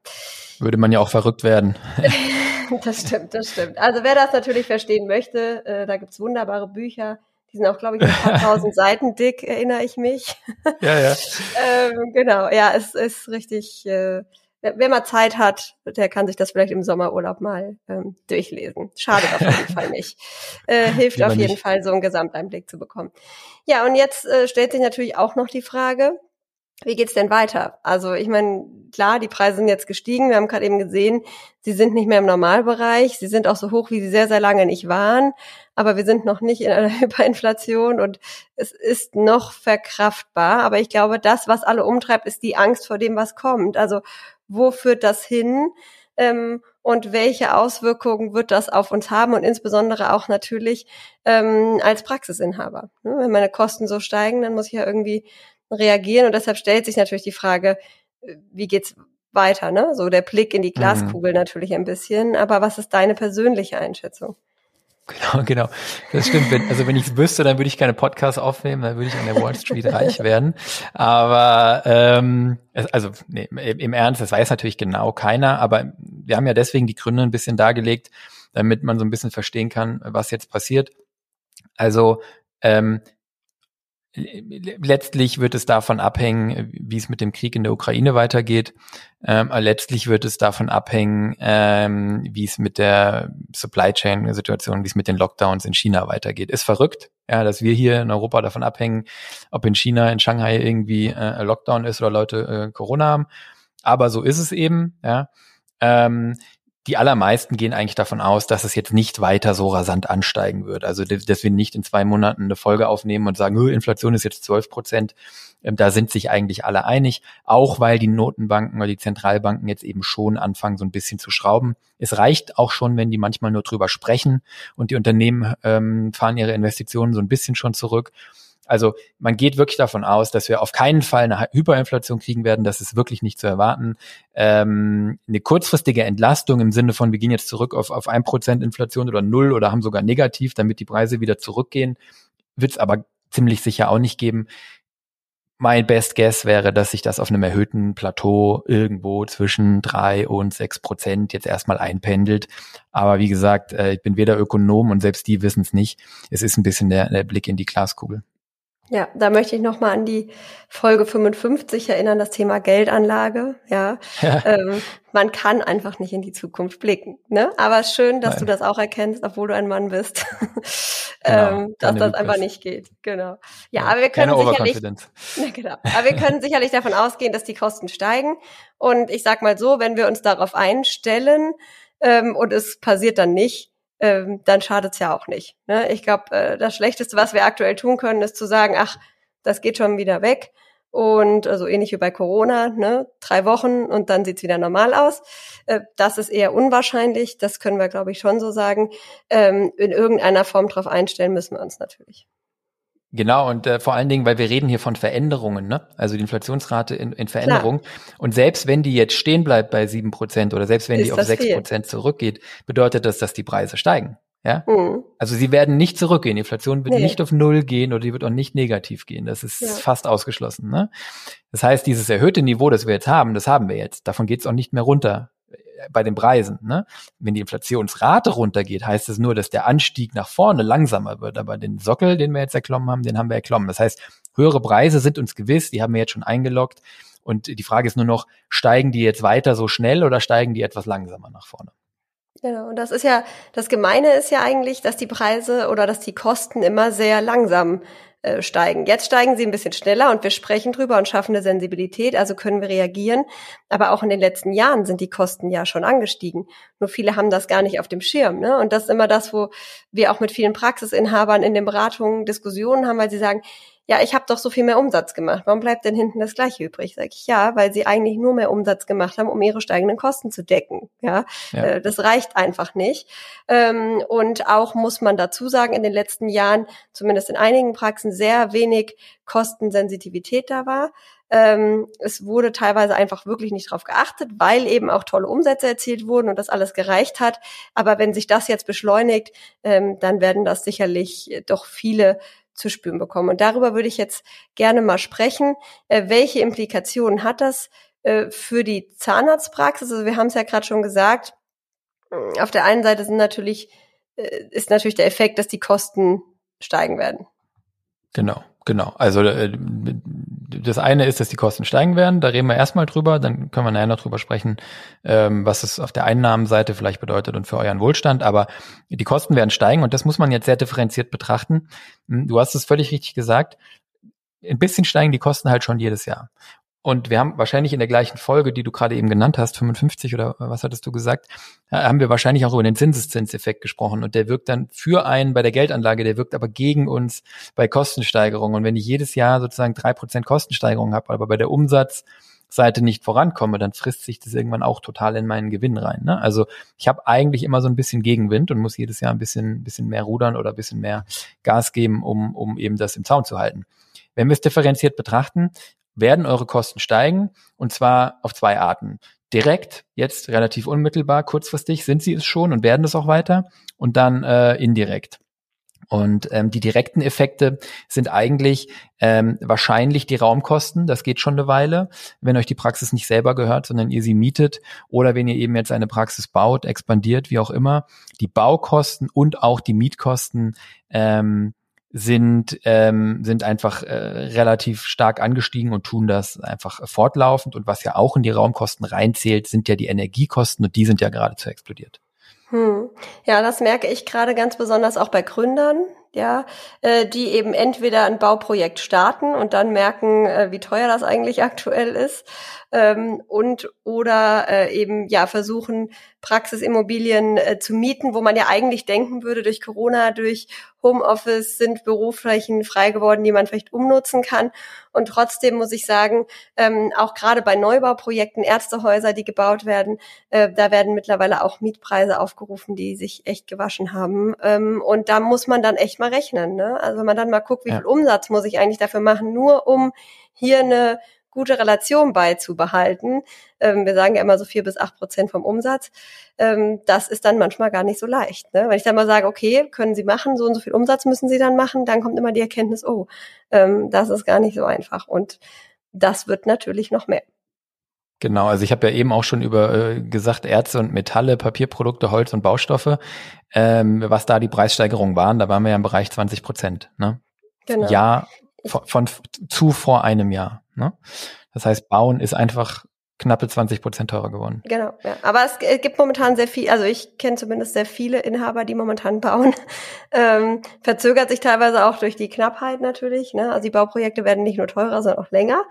Würde man ja auch verrückt werden. das stimmt, das stimmt. Also wer das natürlich verstehen möchte, äh, da gibt's wunderbare Bücher. Die sind auch, glaube ich, ein paar tausend Seiten dick, erinnere ich mich. Ja, ja. ähm, genau, ja, es ist richtig. Äh, wer mal Zeit hat, der kann sich das vielleicht im Sommerurlaub mal ähm, durchlesen. Schade auf jeden Fall nicht. Äh, hilft auf jeden nicht. Fall, so einen Gesamteinblick zu bekommen. Ja, und jetzt äh, stellt sich natürlich auch noch die Frage, wie geht's denn weiter? Also ich meine, klar, die Preise sind jetzt gestiegen. Wir haben gerade eben gesehen, sie sind nicht mehr im Normalbereich. Sie sind auch so hoch, wie sie sehr, sehr lange nicht waren. Aber wir sind noch nicht in einer Hyperinflation und es ist noch verkraftbar. Aber ich glaube, das, was alle umtreibt, ist die Angst vor dem, was kommt. Also wo führt das hin? Ähm, und welche Auswirkungen wird das auf uns haben und insbesondere auch natürlich ähm, als Praxisinhaber. Ne? Wenn meine Kosten so steigen, dann muss ich ja irgendwie reagieren und deshalb stellt sich natürlich die Frage, äh, wie geht's weiter, ne? So der Blick in die mhm. Glaskugel mhm. natürlich ein bisschen, aber was ist deine persönliche Einschätzung? Genau, genau. Das stimmt. Wenn, also wenn ich es wüsste, dann würde ich keine Podcasts aufnehmen, dann würde ich an der Wall Street reich werden. Aber ähm, also nee, im Ernst, das weiß natürlich genau keiner, aber wir haben ja deswegen die Gründe ein bisschen dargelegt, damit man so ein bisschen verstehen kann, was jetzt passiert. Also ähm, letztlich wird es davon abhängen, wie es mit dem Krieg in der Ukraine weitergeht. Ähm, letztlich wird es davon abhängen, ähm, wie es mit der Supply Chain Situation, wie es mit den Lockdowns in China weitergeht. Ist verrückt, ja, dass wir hier in Europa davon abhängen, ob in China, in Shanghai irgendwie äh, Lockdown ist oder Leute äh, Corona haben. Aber so ist es eben, ja. Ähm, die allermeisten gehen eigentlich davon aus, dass es jetzt nicht weiter so rasant ansteigen wird. Also, dass wir nicht in zwei Monaten eine Folge aufnehmen und sagen, Inflation ist jetzt 12 Prozent. Ähm, da sind sich eigentlich alle einig, auch weil die Notenbanken oder die Zentralbanken jetzt eben schon anfangen, so ein bisschen zu schrauben. Es reicht auch schon, wenn die manchmal nur drüber sprechen und die Unternehmen ähm, fahren ihre Investitionen so ein bisschen schon zurück. Also man geht wirklich davon aus, dass wir auf keinen Fall eine Hyperinflation kriegen werden. Das ist wirklich nicht zu erwarten. Ähm, eine kurzfristige Entlastung im Sinne von, wir gehen jetzt zurück auf, auf ein Prozent Inflation oder null oder haben sogar negativ, damit die Preise wieder zurückgehen, wird es aber ziemlich sicher auch nicht geben. Mein Best Guess wäre, dass sich das auf einem erhöhten Plateau irgendwo zwischen drei und sechs Prozent jetzt erstmal einpendelt. Aber wie gesagt, äh, ich bin weder Ökonom und selbst die wissen es nicht. Es ist ein bisschen der, der Blick in die Glaskugel. Ja, da möchte ich nochmal an die Folge 55 erinnern, das Thema Geldanlage. Ja, ja. Ähm, man kann einfach nicht in die Zukunft blicken. Ne? Aber schön, dass Nein. du das auch erkennst, obwohl du ein Mann bist, genau, ähm, dass das einfach nicht geht. Genau. Ja, ja aber wir können sicherlich, ja, genau. aber wir können sicherlich davon ausgehen, dass die Kosten steigen. Und ich sag mal so, wenn wir uns darauf einstellen ähm, und es passiert dann nicht, ähm, dann schadet's ja auch nicht. Ne? Ich glaube, äh, das Schlechteste, was wir aktuell tun können, ist zu sagen, ach, das geht schon wieder weg. Und also ähnlich wie bei Corona, ne, drei Wochen und dann sieht's wieder normal aus. Äh, das ist eher unwahrscheinlich, das können wir, glaube ich, schon so sagen. Ähm, in irgendeiner Form drauf einstellen müssen wir uns natürlich. Genau, und äh, vor allen Dingen, weil wir reden hier von Veränderungen, ne? also die Inflationsrate in, in Veränderung. Klar. Und selbst wenn die jetzt stehen bleibt bei sieben Prozent oder selbst wenn Ist die auf sechs Prozent zurückgeht, bedeutet das, dass die Preise steigen. Ja? Mhm. Also sie werden nicht zurückgehen. Die Inflation wird nee. nicht auf Null gehen oder die wird auch nicht negativ gehen. Das ist ja. fast ausgeschlossen. Ne? Das heißt, dieses erhöhte Niveau, das wir jetzt haben, das haben wir jetzt. Davon geht es auch nicht mehr runter bei den Preisen. Ne? Wenn die Inflationsrate runtergeht, heißt es nur, dass der Anstieg nach vorne langsamer wird. Aber den Sockel, den wir jetzt erklommen haben, den haben wir erklommen. Das heißt, höhere Preise sind uns gewiss, die haben wir jetzt schon eingeloggt. Und die Frage ist nur noch, steigen die jetzt weiter so schnell oder steigen die etwas langsamer nach vorne? Genau, und das ist ja, das Gemeine ist ja eigentlich, dass die Preise oder dass die Kosten immer sehr langsam äh, steigen. Jetzt steigen sie ein bisschen schneller und wir sprechen drüber und schaffen eine Sensibilität, also können wir reagieren. Aber auch in den letzten Jahren sind die Kosten ja schon angestiegen. Nur viele haben das gar nicht auf dem Schirm. Ne? Und das ist immer das, wo wir auch mit vielen Praxisinhabern in den Beratungen Diskussionen haben, weil sie sagen, ja, ich habe doch so viel mehr Umsatz gemacht. Warum bleibt denn hinten das gleiche übrig? Sag ich, ja, weil sie eigentlich nur mehr Umsatz gemacht haben, um ihre steigenden Kosten zu decken. Ja, ja. Äh, das reicht einfach nicht. Ähm, und auch muss man dazu sagen, in den letzten Jahren, zumindest in einigen Praxen, sehr wenig Kostensensitivität da war. Ähm, es wurde teilweise einfach wirklich nicht drauf geachtet, weil eben auch tolle Umsätze erzielt wurden und das alles gereicht hat. Aber wenn sich das jetzt beschleunigt, ähm, dann werden das sicherlich doch viele zu spüren bekommen. Und darüber würde ich jetzt gerne mal sprechen. Äh, welche Implikationen hat das äh, für die Zahnarztpraxis? Also wir haben es ja gerade schon gesagt. Auf der einen Seite sind natürlich, äh, ist natürlich der Effekt, dass die Kosten steigen werden. Genau, genau. Also äh, das eine ist, dass die Kosten steigen werden. Da reden wir erstmal drüber. Dann können wir nachher noch drüber sprechen, ähm, was es auf der Einnahmenseite vielleicht bedeutet und für euren Wohlstand. Aber die Kosten werden steigen und das muss man jetzt sehr differenziert betrachten. Hm, du hast es völlig richtig gesagt. Ein bisschen steigen die Kosten halt schon jedes Jahr. Und wir haben wahrscheinlich in der gleichen Folge, die du gerade eben genannt hast, 55 oder was hattest du gesagt, haben wir wahrscheinlich auch über den Zinseszinseffekt gesprochen. Und der wirkt dann für einen bei der Geldanlage, der wirkt aber gegen uns bei Kostensteigerungen. Und wenn ich jedes Jahr sozusagen drei Prozent Kostensteigerung habe, aber bei der Umsatzseite nicht vorankomme, dann frisst sich das irgendwann auch total in meinen Gewinn rein. Ne? Also ich habe eigentlich immer so ein bisschen Gegenwind und muss jedes Jahr ein bisschen, bisschen mehr rudern oder ein bisschen mehr Gas geben, um, um eben das im Zaun zu halten. Wenn wir es differenziert betrachten, werden eure Kosten steigen und zwar auf zwei Arten. Direkt, jetzt relativ unmittelbar, kurzfristig sind sie es schon und werden es auch weiter und dann äh, indirekt. Und ähm, die direkten Effekte sind eigentlich ähm, wahrscheinlich die Raumkosten. Das geht schon eine Weile, wenn euch die Praxis nicht selber gehört, sondern ihr sie mietet oder wenn ihr eben jetzt eine Praxis baut, expandiert, wie auch immer. Die Baukosten und auch die Mietkosten ähm, sind, ähm, sind einfach äh, relativ stark angestiegen und tun das einfach fortlaufend. Und was ja auch in die Raumkosten reinzählt, sind ja die Energiekosten und die sind ja geradezu explodiert. Hm. Ja, das merke ich gerade ganz besonders auch bei Gründern, ja, äh, die eben entweder ein Bauprojekt starten und dann merken, äh, wie teuer das eigentlich aktuell ist, ähm, und oder äh, eben ja versuchen Praxisimmobilien äh, zu mieten, wo man ja eigentlich denken würde, durch Corona, durch Homeoffice sind Büroflächen frei geworden, die man vielleicht umnutzen kann. Und trotzdem muss ich sagen, ähm, auch gerade bei Neubauprojekten, Ärztehäuser, die gebaut werden, äh, da werden mittlerweile auch Mietpreise aufgerufen, die sich echt gewaschen haben. Ähm, und da muss man dann echt mal rechnen. Ne? Also wenn man dann mal guckt, wie ja. viel Umsatz muss ich eigentlich dafür machen, nur um hier eine gute Relation beizubehalten. Ähm, wir sagen ja immer so vier bis acht Prozent vom Umsatz. Ähm, das ist dann manchmal gar nicht so leicht. Ne? Wenn ich dann mal sage, okay, können Sie machen, so und so viel Umsatz müssen Sie dann machen, dann kommt immer die Erkenntnis, oh, ähm, das ist gar nicht so einfach. Und das wird natürlich noch mehr. Genau, also ich habe ja eben auch schon über äh, gesagt, Erze und Metalle, Papierprodukte, Holz und Baustoffe, ähm, was da die Preissteigerungen waren, da waren wir ja im Bereich 20 Prozent. Ne? Genau. Ja, von, von zu vor einem Jahr. Ne? Das heißt, bauen ist einfach knappe 20 Prozent teurer geworden. Genau, ja. Aber es gibt momentan sehr viel, also ich kenne zumindest sehr viele Inhaber, die momentan bauen. Ähm, verzögert sich teilweise auch durch die Knappheit natürlich. Ne? Also die Bauprojekte werden nicht nur teurer, sondern auch länger.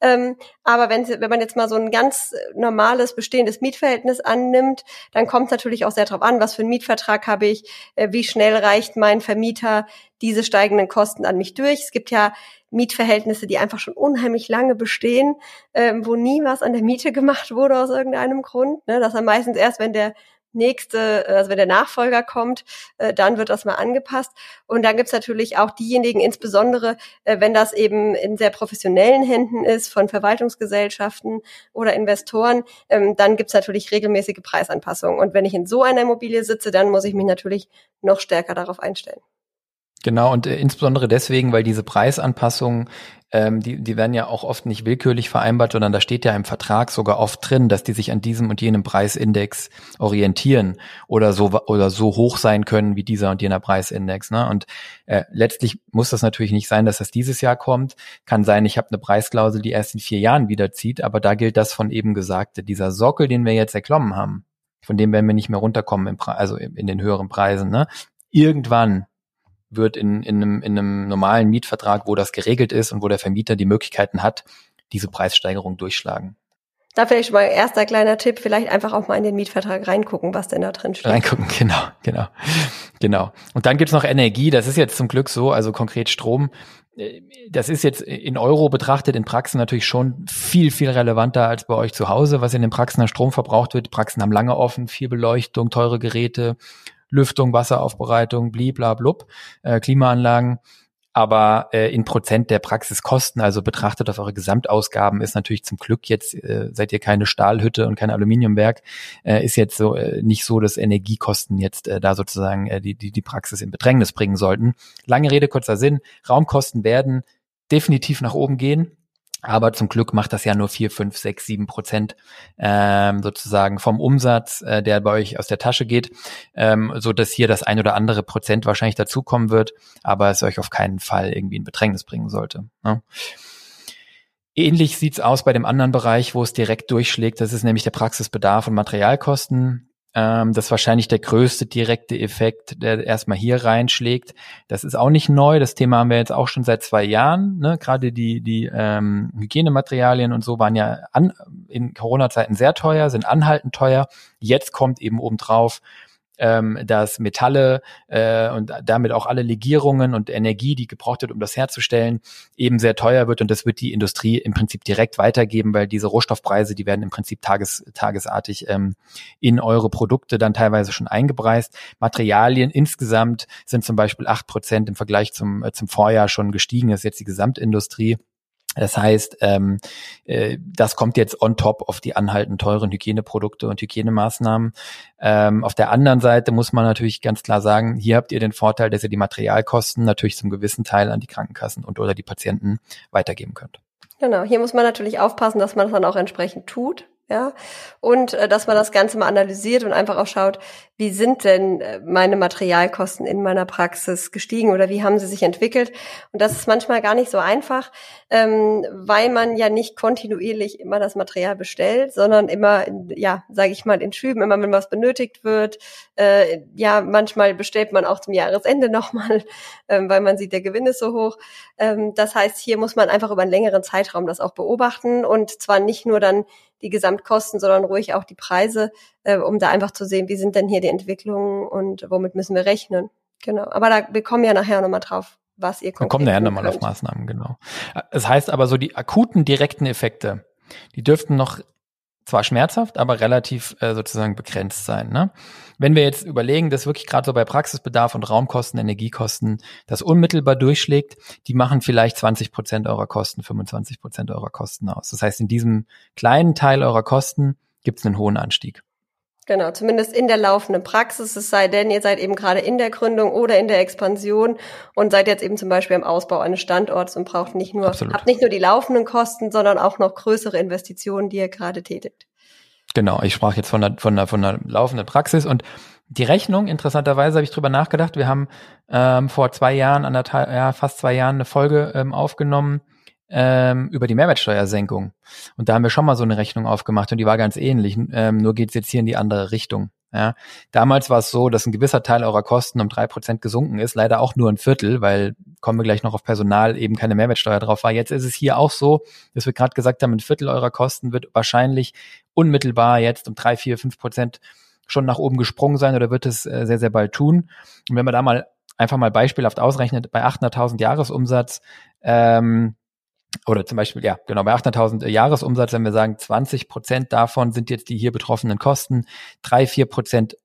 Ähm, aber wenn, wenn man jetzt mal so ein ganz normales bestehendes Mietverhältnis annimmt, dann kommt es natürlich auch sehr darauf an, was für einen Mietvertrag habe ich, äh, wie schnell reicht mein Vermieter diese steigenden Kosten an mich durch. Es gibt ja Mietverhältnisse, die einfach schon unheimlich lange bestehen, ähm, wo nie was an der Miete gemacht wurde aus irgendeinem Grund. Ne? Das dann meistens erst, wenn der nächste, äh, also wenn der Nachfolger kommt, äh, dann wird das mal angepasst. Und dann gibt's natürlich auch diejenigen, insbesondere äh, wenn das eben in sehr professionellen Händen ist, von Verwaltungsgesellschaften oder Investoren, ähm, dann gibt's natürlich regelmäßige Preisanpassungen. Und wenn ich in so einer Immobilie sitze, dann muss ich mich natürlich noch stärker darauf einstellen. Genau, und äh, insbesondere deswegen, weil diese Preisanpassungen, ähm, die, die werden ja auch oft nicht willkürlich vereinbart, sondern da steht ja im Vertrag sogar oft drin, dass die sich an diesem und jenem Preisindex orientieren oder so oder so hoch sein können wie dieser und jener Preisindex. Ne? Und äh, letztlich muss das natürlich nicht sein, dass das dieses Jahr kommt. Kann sein, ich habe eine Preisklausel, die erst in vier Jahren wiederzieht, aber da gilt das von eben Gesagte. Dieser Sockel, den wir jetzt erklommen haben, von dem werden wir nicht mehr runterkommen, im Pre also in den höheren Preisen. Ne? Irgendwann wird in, in, einem, in einem normalen Mietvertrag, wo das geregelt ist und wo der Vermieter die Möglichkeiten hat, diese Preissteigerung durchschlagen. Da vielleicht mal erster kleiner Tipp, vielleicht einfach auch mal in den Mietvertrag reingucken, was denn da drin steht. Reingucken, genau, genau, genau. Und dann gibt's noch Energie, das ist jetzt zum Glück so, also konkret Strom. Das ist jetzt in Euro betrachtet in Praxen natürlich schon viel, viel relevanter als bei euch zu Hause, was in den Praxen an Strom verbraucht wird. Die Praxen haben lange offen, viel Beleuchtung, teure Geräte, Lüftung, Wasseraufbereitung, bliblablub, äh, Klimaanlagen. aber äh, in Prozent der Praxiskosten, also betrachtet auf eure Gesamtausgaben, ist natürlich zum Glück jetzt, äh, seid ihr keine Stahlhütte und kein Aluminiumwerk, äh, ist jetzt so äh, nicht so, dass Energiekosten jetzt äh, da sozusagen äh, die, die, die Praxis in Bedrängnis bringen sollten. Lange Rede, kurzer Sinn, Raumkosten werden definitiv nach oben gehen. Aber zum Glück macht das ja nur vier, fünf, sechs, sieben Prozent ähm, sozusagen vom Umsatz, äh, der bei euch aus der Tasche geht, ähm, so dass hier das ein oder andere Prozent wahrscheinlich dazukommen wird, aber es euch auf keinen Fall irgendwie in Bedrängnis bringen sollte. Ne? Ähnlich sieht's aus bei dem anderen Bereich, wo es direkt durchschlägt. Das ist nämlich der Praxisbedarf und Materialkosten. Ähm, das ist wahrscheinlich der größte direkte Effekt, der erstmal hier reinschlägt. Das ist auch nicht neu. Das Thema haben wir jetzt auch schon seit zwei Jahren. Ne? Gerade die, die ähm, Hygienematerialien und so waren ja an, in Corona-Zeiten sehr teuer, sind anhaltend teuer. Jetzt kommt eben obendrauf ähm, dass Metalle äh, und damit auch alle Legierungen und Energie, die gebraucht wird, um das herzustellen, eben sehr teuer wird und das wird die Industrie im Prinzip direkt weitergeben, weil diese Rohstoffpreise, die werden im Prinzip tages, tagesartig ähm, in eure Produkte dann teilweise schon eingepreist. Materialien insgesamt sind zum Beispiel acht Prozent im Vergleich zum, äh, zum Vorjahr schon gestiegen, das ist jetzt die Gesamtindustrie. Das heißt, ähm, äh, das kommt jetzt on top auf die anhaltend teuren Hygieneprodukte und Hygienemaßnahmen. Ähm, auf der anderen Seite muss man natürlich ganz klar sagen, hier habt ihr den Vorteil, dass ihr die Materialkosten natürlich zum gewissen Teil an die Krankenkassen und oder die Patienten weitergeben könnt. Genau, hier muss man natürlich aufpassen, dass man das dann auch entsprechend tut ja, und äh, dass man das Ganze mal analysiert und einfach auch schaut, wie sind denn äh, meine Materialkosten in meiner Praxis gestiegen oder wie haben sie sich entwickelt. Und das ist manchmal gar nicht so einfach, ähm, weil man ja nicht kontinuierlich immer das Material bestellt, sondern immer, ja, sage ich mal, in Schüben, immer wenn was benötigt wird. Äh, ja, manchmal bestellt man auch zum Jahresende nochmal, ähm, weil man sieht, der Gewinn ist so hoch. Ähm, das heißt, hier muss man einfach über einen längeren Zeitraum das auch beobachten und zwar nicht nur dann die Gesamtkosten, sondern ruhig auch die Preise, äh, um da einfach zu sehen, wie sind denn hier die Entwicklungen und womit müssen wir rechnen. Genau. Aber da, wir kommen ja nachher nochmal drauf, was ihr konkret Wir kommen nachher nochmal auf Maßnahmen, genau. Es das heißt aber so, die akuten direkten Effekte, die dürften noch zwar schmerzhaft, aber relativ äh, sozusagen begrenzt sein. Ne? Wenn wir jetzt überlegen, dass wirklich gerade so bei Praxisbedarf und Raumkosten, Energiekosten das unmittelbar durchschlägt, die machen vielleicht 20 Prozent eurer Kosten, 25 Prozent eurer Kosten aus. Das heißt, in diesem kleinen Teil eurer Kosten gibt es einen hohen Anstieg. Genau, zumindest in der laufenden Praxis, es sei denn, ihr seid eben gerade in der Gründung oder in der Expansion und seid jetzt eben zum Beispiel im Ausbau eines Standorts und braucht nicht nur, Absolut. habt nicht nur die laufenden Kosten, sondern auch noch größere Investitionen, die ihr gerade tätigt. Genau, ich sprach jetzt von der, von der, von der laufenden Praxis und die Rechnung, interessanterweise habe ich drüber nachgedacht. Wir haben ähm, vor zwei Jahren, anderthalb, ja, fast zwei Jahren eine Folge ähm, aufgenommen ähm, über die Mehrwertsteuersenkung. Und da haben wir schon mal so eine Rechnung aufgemacht und die war ganz ähnlich. Ähm, nur geht's jetzt hier in die andere Richtung. Ja, damals war es so, dass ein gewisser Teil eurer Kosten um drei Prozent gesunken ist, leider auch nur ein Viertel, weil kommen wir gleich noch auf Personal eben keine Mehrwertsteuer drauf war. Jetzt ist es hier auch so, dass wir gerade gesagt haben, ein Viertel eurer Kosten wird wahrscheinlich unmittelbar jetzt um drei, vier, fünf Prozent schon nach oben gesprungen sein oder wird es äh, sehr, sehr bald tun. Und wenn man da mal einfach mal beispielhaft ausrechnet, bei 800.000 Jahresumsatz ähm, oder zum Beispiel, ja, genau, bei 800.000 Jahresumsatz, wenn wir sagen, 20 Prozent davon sind jetzt die hier betroffenen Kosten, drei, vier Prozent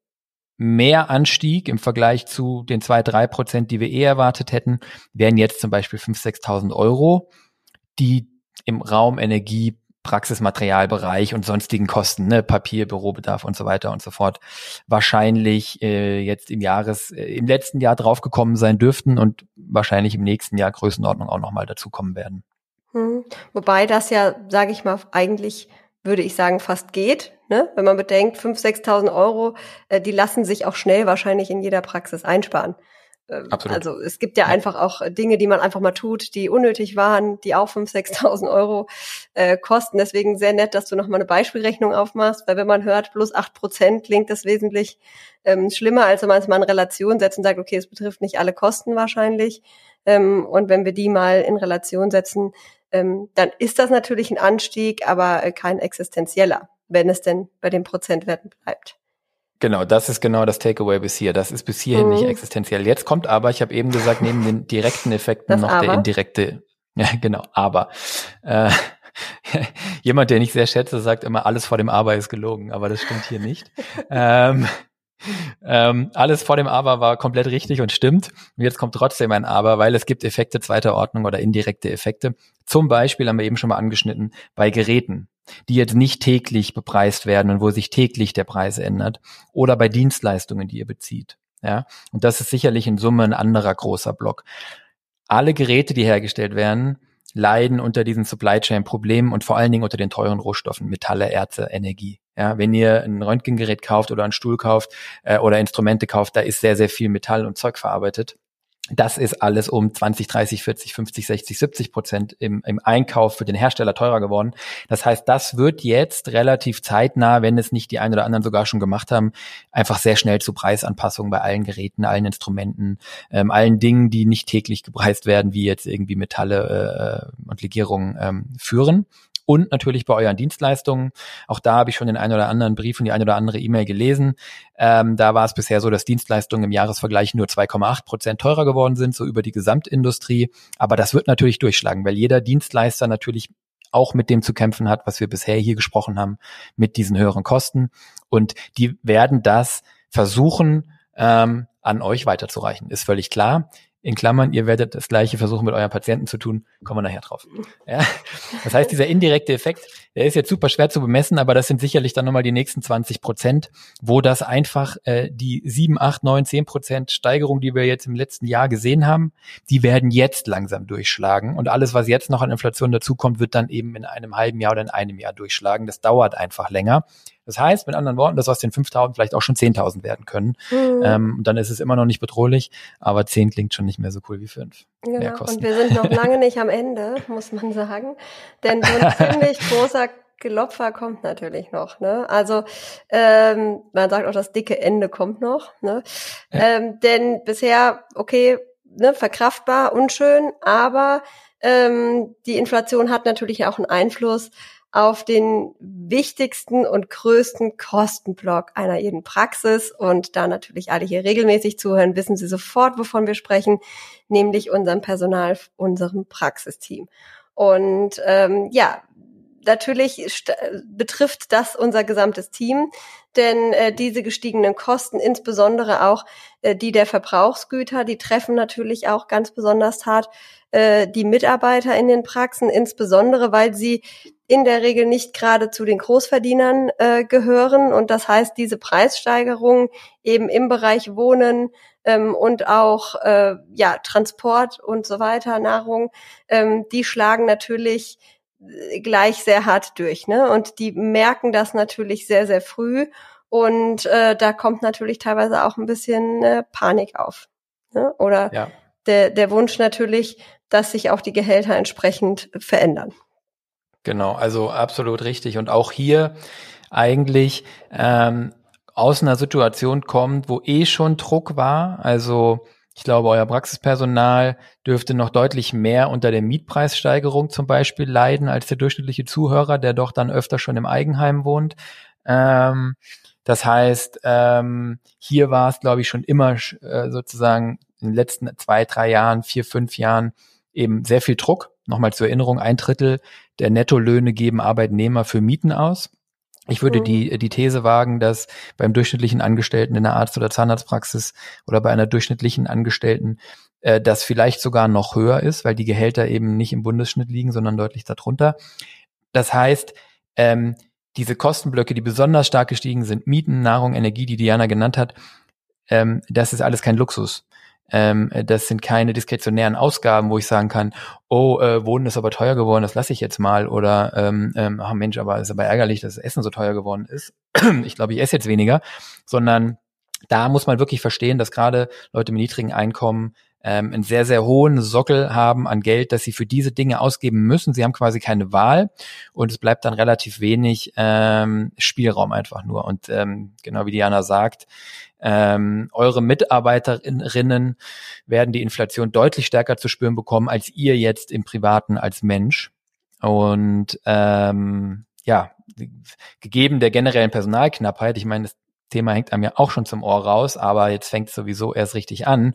mehr Anstieg im Vergleich zu den zwei, drei Prozent, die wir eh erwartet hätten, wären jetzt zum Beispiel 5.000, 6.000 Euro, die im Raum Energie, Praxismaterialbereich und sonstigen Kosten, ne, Papier, Bürobedarf und so weiter und so fort, wahrscheinlich äh, jetzt im Jahres, äh, im letzten Jahr draufgekommen sein dürften und wahrscheinlich im nächsten Jahr Größenordnung auch nochmal dazukommen werden. Hm. Wobei das ja, sage ich mal, eigentlich würde ich sagen, fast geht. Ne? Wenn man bedenkt, 5.000, 6.000 Euro, äh, die lassen sich auch schnell wahrscheinlich in jeder Praxis einsparen. Ähm, Absolut. Also es gibt ja, ja, einfach auch Dinge, die man einfach mal tut, die unnötig waren, die auch 5.000, 6.000 Euro äh, kosten. Deswegen sehr nett, dass du noch mal eine Beispielrechnung aufmachst, weil wenn man hört, plus 8 Prozent, klingt das wesentlich ähm, schlimmer, als wenn man es mal in Relation setzt und sagt, okay, es betrifft nicht alle Kosten wahrscheinlich. Ähm, und wenn wir die mal in Relation setzen, ähm, dann ist das natürlich ein Anstieg, aber äh, kein existenzieller, wenn es denn bei den Prozentwerten bleibt. Genau, das ist genau das Takeaway bis hier. Das ist bis hierhin mhm. nicht existenziell. Jetzt kommt aber, ich habe eben gesagt, neben den direkten Effekten das noch aber. der indirekte, ja genau, aber äh, jemand, der nicht sehr schätze, sagt immer, alles vor dem Aber ist gelogen, aber das stimmt hier nicht. ähm, ähm, alles vor dem Aber war komplett richtig und stimmt. Und jetzt kommt trotzdem ein Aber, weil es gibt Effekte zweiter Ordnung oder indirekte Effekte. Zum Beispiel haben wir eben schon mal angeschnitten bei Geräten, die jetzt nicht täglich bepreist werden und wo sich täglich der Preis ändert. Oder bei Dienstleistungen, die ihr bezieht. Ja, und das ist sicherlich in Summe ein anderer großer Block. Alle Geräte, die hergestellt werden, leiden unter diesen Supply Chain Problemen und vor allen Dingen unter den teuren Rohstoffen, Metalle, Erze, Energie. Ja, wenn ihr ein Röntgengerät kauft oder einen Stuhl kauft äh, oder Instrumente kauft, da ist sehr, sehr viel Metall und Zeug verarbeitet. Das ist alles um 20, 30, 40, 50, 60, 70 Prozent im, im Einkauf für den Hersteller teurer geworden. Das heißt, das wird jetzt relativ zeitnah, wenn es nicht die einen oder anderen sogar schon gemacht haben, einfach sehr schnell zu Preisanpassungen bei allen Geräten, allen Instrumenten, ähm, allen Dingen, die nicht täglich gepreist werden, wie jetzt irgendwie Metalle äh, und Legierungen ähm, führen und natürlich bei euren Dienstleistungen. Auch da habe ich schon den einen oder anderen Brief und die eine oder andere E-Mail gelesen. Ähm, da war es bisher so, dass Dienstleistungen im Jahresvergleich nur 2,8 Prozent teurer geworden sind, so über die Gesamtindustrie. Aber das wird natürlich durchschlagen, weil jeder Dienstleister natürlich auch mit dem zu kämpfen hat, was wir bisher hier gesprochen haben, mit diesen höheren Kosten. Und die werden das versuchen, ähm, an euch weiterzureichen. Ist völlig klar in Klammern, ihr werdet das gleiche versuchen mit euren Patienten zu tun, kommen wir nachher drauf. Ja? Das heißt, dieser indirekte Effekt, der ist jetzt super schwer zu bemessen, aber das sind sicherlich dann nochmal die nächsten 20 Prozent, wo das einfach äh, die 7, 8, 9, 10 Prozent Steigerung, die wir jetzt im letzten Jahr gesehen haben, die werden jetzt langsam durchschlagen. Und alles, was jetzt noch an Inflation dazukommt, wird dann eben in einem halben Jahr oder in einem Jahr durchschlagen. Das dauert einfach länger. Das heißt, mit anderen Worten, dass aus den 5.000 vielleicht auch schon 10.000 werden können. Mhm. Ähm, und dann ist es immer noch nicht bedrohlich, aber 10 klingt schon nicht mehr so cool wie 5. Genau, und wir sind noch lange nicht am Ende, muss man sagen. Denn so ein ziemlich großer Gelopfer kommt natürlich noch. Ne? Also ähm, man sagt auch, das dicke Ende kommt noch. Ne? Ja. Ähm, denn bisher, okay, ne, verkraftbar, unschön, aber ähm, die Inflation hat natürlich auch einen Einfluss auf den wichtigsten und größten Kostenblock einer jeden Praxis. Und da natürlich alle hier regelmäßig zuhören, wissen Sie sofort, wovon wir sprechen, nämlich unserem Personal, unserem Praxisteam. Und ähm, ja, natürlich betrifft das unser gesamtes Team, denn äh, diese gestiegenen Kosten, insbesondere auch äh, die der Verbrauchsgüter, die treffen natürlich auch ganz besonders hart äh, die Mitarbeiter in den Praxen, insbesondere weil sie in der Regel nicht gerade zu den Großverdienern äh, gehören. Und das heißt, diese Preissteigerung eben im Bereich Wohnen ähm, und auch äh, ja, Transport und so weiter, Nahrung, ähm, die schlagen natürlich gleich sehr hart durch. Ne? Und die merken das natürlich sehr, sehr früh. Und äh, da kommt natürlich teilweise auch ein bisschen äh, Panik auf. Ne? Oder ja. der, der Wunsch natürlich, dass sich auch die Gehälter entsprechend verändern. Genau, also absolut richtig. Und auch hier eigentlich ähm, aus einer Situation kommt, wo eh schon Druck war. Also ich glaube, euer Praxispersonal dürfte noch deutlich mehr unter der Mietpreissteigerung zum Beispiel leiden als der durchschnittliche Zuhörer, der doch dann öfter schon im Eigenheim wohnt. Ähm, das heißt, ähm, hier war es, glaube ich, schon immer äh, sozusagen in den letzten zwei, drei Jahren, vier, fünf Jahren eben sehr viel Druck. Nochmal zur Erinnerung, ein Drittel der Nettolöhne geben Arbeitnehmer für Mieten aus. Ich würde mhm. die, die These wagen, dass beim durchschnittlichen Angestellten in der Arzt- oder Zahnarztpraxis oder bei einer durchschnittlichen Angestellten äh, das vielleicht sogar noch höher ist, weil die Gehälter eben nicht im Bundesschnitt liegen, sondern deutlich darunter. Das heißt, ähm, diese Kostenblöcke, die besonders stark gestiegen sind, Mieten, Nahrung, Energie, die Diana genannt hat, ähm, das ist alles kein Luxus. Ähm, das sind keine diskretionären Ausgaben, wo ich sagen kann, oh, äh, Wohnen ist aber teuer geworden, das lasse ich jetzt mal. Oder, ähm, ähm, ach Mensch, aber ist aber ärgerlich, dass das Essen so teuer geworden ist. ich glaube, ich esse jetzt weniger. Sondern da muss man wirklich verstehen, dass gerade Leute mit niedrigen Einkommen ähm, einen sehr, sehr hohen Sockel haben an Geld, dass sie für diese Dinge ausgeben müssen. Sie haben quasi keine Wahl und es bleibt dann relativ wenig ähm, Spielraum einfach nur. Und ähm, genau wie Diana sagt, ähm, eure Mitarbeiterinnen werden die Inflation deutlich stärker zu spüren bekommen, als ihr jetzt im Privaten als Mensch. Und ähm, ja, gegeben der generellen Personalknappheit, ich meine, das Thema hängt einem ja auch schon zum Ohr raus, aber jetzt fängt es sowieso erst richtig an,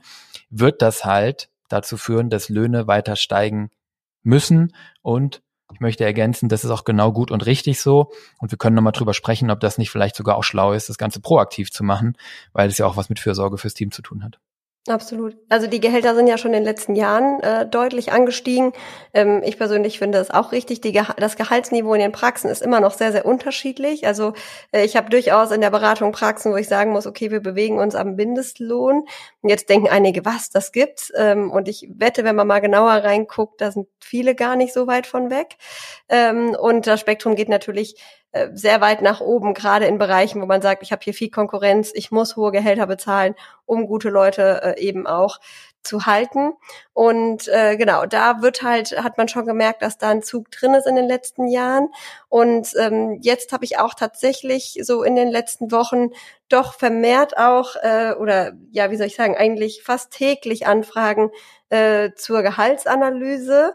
wird das halt dazu führen, dass Löhne weiter steigen müssen und Ich möchte ergänzen, das ist auch genau gut und richtig so. Und wir können nochmal drüber sprechen, ob das nicht vielleicht sogar auch schlau ist, das Ganze proaktiv zu machen, weil es ja auch was mit Fürsorge fürs Team zu tun hat. Absolut. Also die Gehälter sind ja schon in den letzten Jahren äh, deutlich angestiegen. Ähm, ich persönlich finde das auch richtig. Die Ge das Gehaltsniveau in den Praxen ist immer noch sehr, sehr unterschiedlich. Also äh, ich habe durchaus in der Beratung Praxen, wo ich sagen muss, okay, wir bewegen uns am Mindestlohn. Und jetzt denken einige, was, das gibt's? Ähm, und ich wette, wenn man mal genauer reinguckt, da sind viele gar nicht so weit von weg. Ähm, und das Spektrum geht natürlich sehr weit nach oben, gerade in Bereichen, wo man sagt, ich habe hier viel Konkurrenz, ich muss hohe Gehälter bezahlen, um gute Leute äh, eben auch zu halten. Und äh, genau, da wird halt, hat man schon gemerkt, dass da ein Zug drin ist in den letzten Jahren. Und ähm, jetzt habe ich auch tatsächlich so in den letzten Wochen doch vermehrt auch, äh, oder ja, wie soll ich sagen, eigentlich fast täglich Anfragen äh, zur Gehaltsanalyse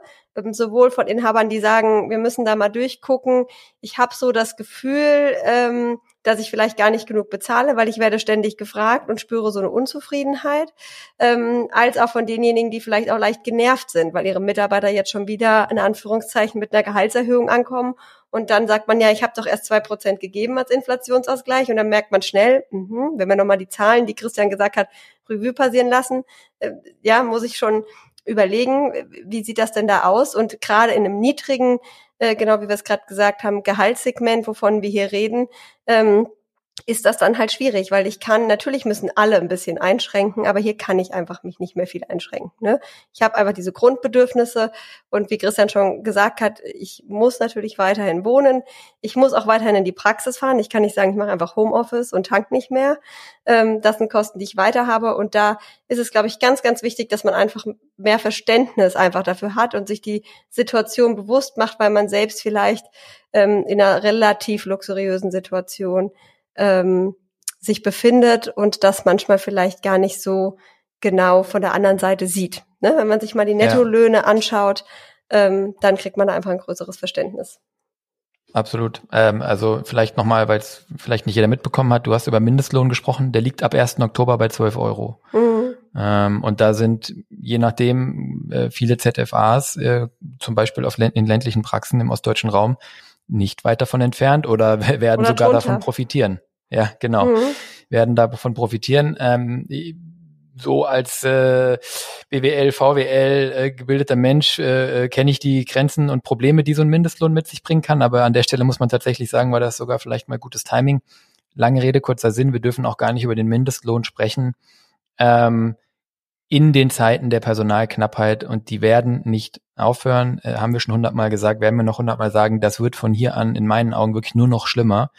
sowohl von Inhabern, die sagen, wir müssen da mal durchgucken. Ich habe so das Gefühl, ähm, dass ich vielleicht gar nicht genug bezahle, weil ich werde ständig gefragt und spüre so eine Unzufriedenheit, ähm, als auch von denjenigen, die vielleicht auch leicht genervt sind, weil ihre Mitarbeiter jetzt schon wieder in Anführungszeichen mit einer Gehaltserhöhung ankommen und dann sagt man ja, ich habe doch erst zwei Prozent gegeben als Inflationsausgleich und dann merkt man schnell, mh, wenn wir nochmal die Zahlen, die Christian gesagt hat, Revue passieren lassen, äh, ja, muss ich schon überlegen, wie sieht das denn da aus? Und gerade in einem niedrigen, äh, genau wie wir es gerade gesagt haben, Gehaltssegment, wovon wir hier reden, ähm, ist das dann halt schwierig, weil ich kann, natürlich müssen alle ein bisschen einschränken, aber hier kann ich einfach mich nicht mehr viel einschränken. Ne? Ich habe einfach diese Grundbedürfnisse und wie Christian schon gesagt hat, ich muss natürlich weiterhin wohnen. Ich muss auch weiterhin in die Praxis fahren. Ich kann nicht sagen, ich mache einfach Homeoffice und tank nicht mehr. Ähm, das sind Kosten, die ich weiter habe. Und da ist es, glaube ich, ganz, ganz wichtig, dass man einfach mehr Verständnis einfach dafür hat und sich die Situation bewusst macht, weil man selbst vielleicht ähm, in einer relativ luxuriösen Situation ähm, sich befindet und das manchmal vielleicht gar nicht so genau von der anderen Seite sieht. Ne? Wenn man sich mal die Nettolöhne ja. anschaut, ähm, dann kriegt man da einfach ein größeres Verständnis. Absolut. Ähm, also vielleicht nochmal, weil es vielleicht nicht jeder mitbekommen hat, du hast über Mindestlohn gesprochen, der liegt ab 1. Oktober bei 12 Euro. Mhm. Ähm, und da sind je nachdem äh, viele ZFAs, äh, zum Beispiel auf, in ländlichen Praxen im ostdeutschen Raum, nicht weit davon entfernt oder werden oder sogar drunter. davon profitieren. Ja, genau. Mhm. Werden davon profitieren. Ähm, so als äh, BWL, VWL äh, gebildeter Mensch äh, äh, kenne ich die Grenzen und Probleme, die so ein Mindestlohn mit sich bringen kann. Aber an der Stelle muss man tatsächlich sagen, war das sogar vielleicht mal gutes Timing. Lange Rede, kurzer Sinn. Wir dürfen auch gar nicht über den Mindestlohn sprechen. Ähm, in den Zeiten der Personalknappheit und die werden nicht aufhören, äh, haben wir schon hundertmal gesagt, werden wir noch hundertmal sagen, das wird von hier an in meinen Augen wirklich nur noch schlimmer.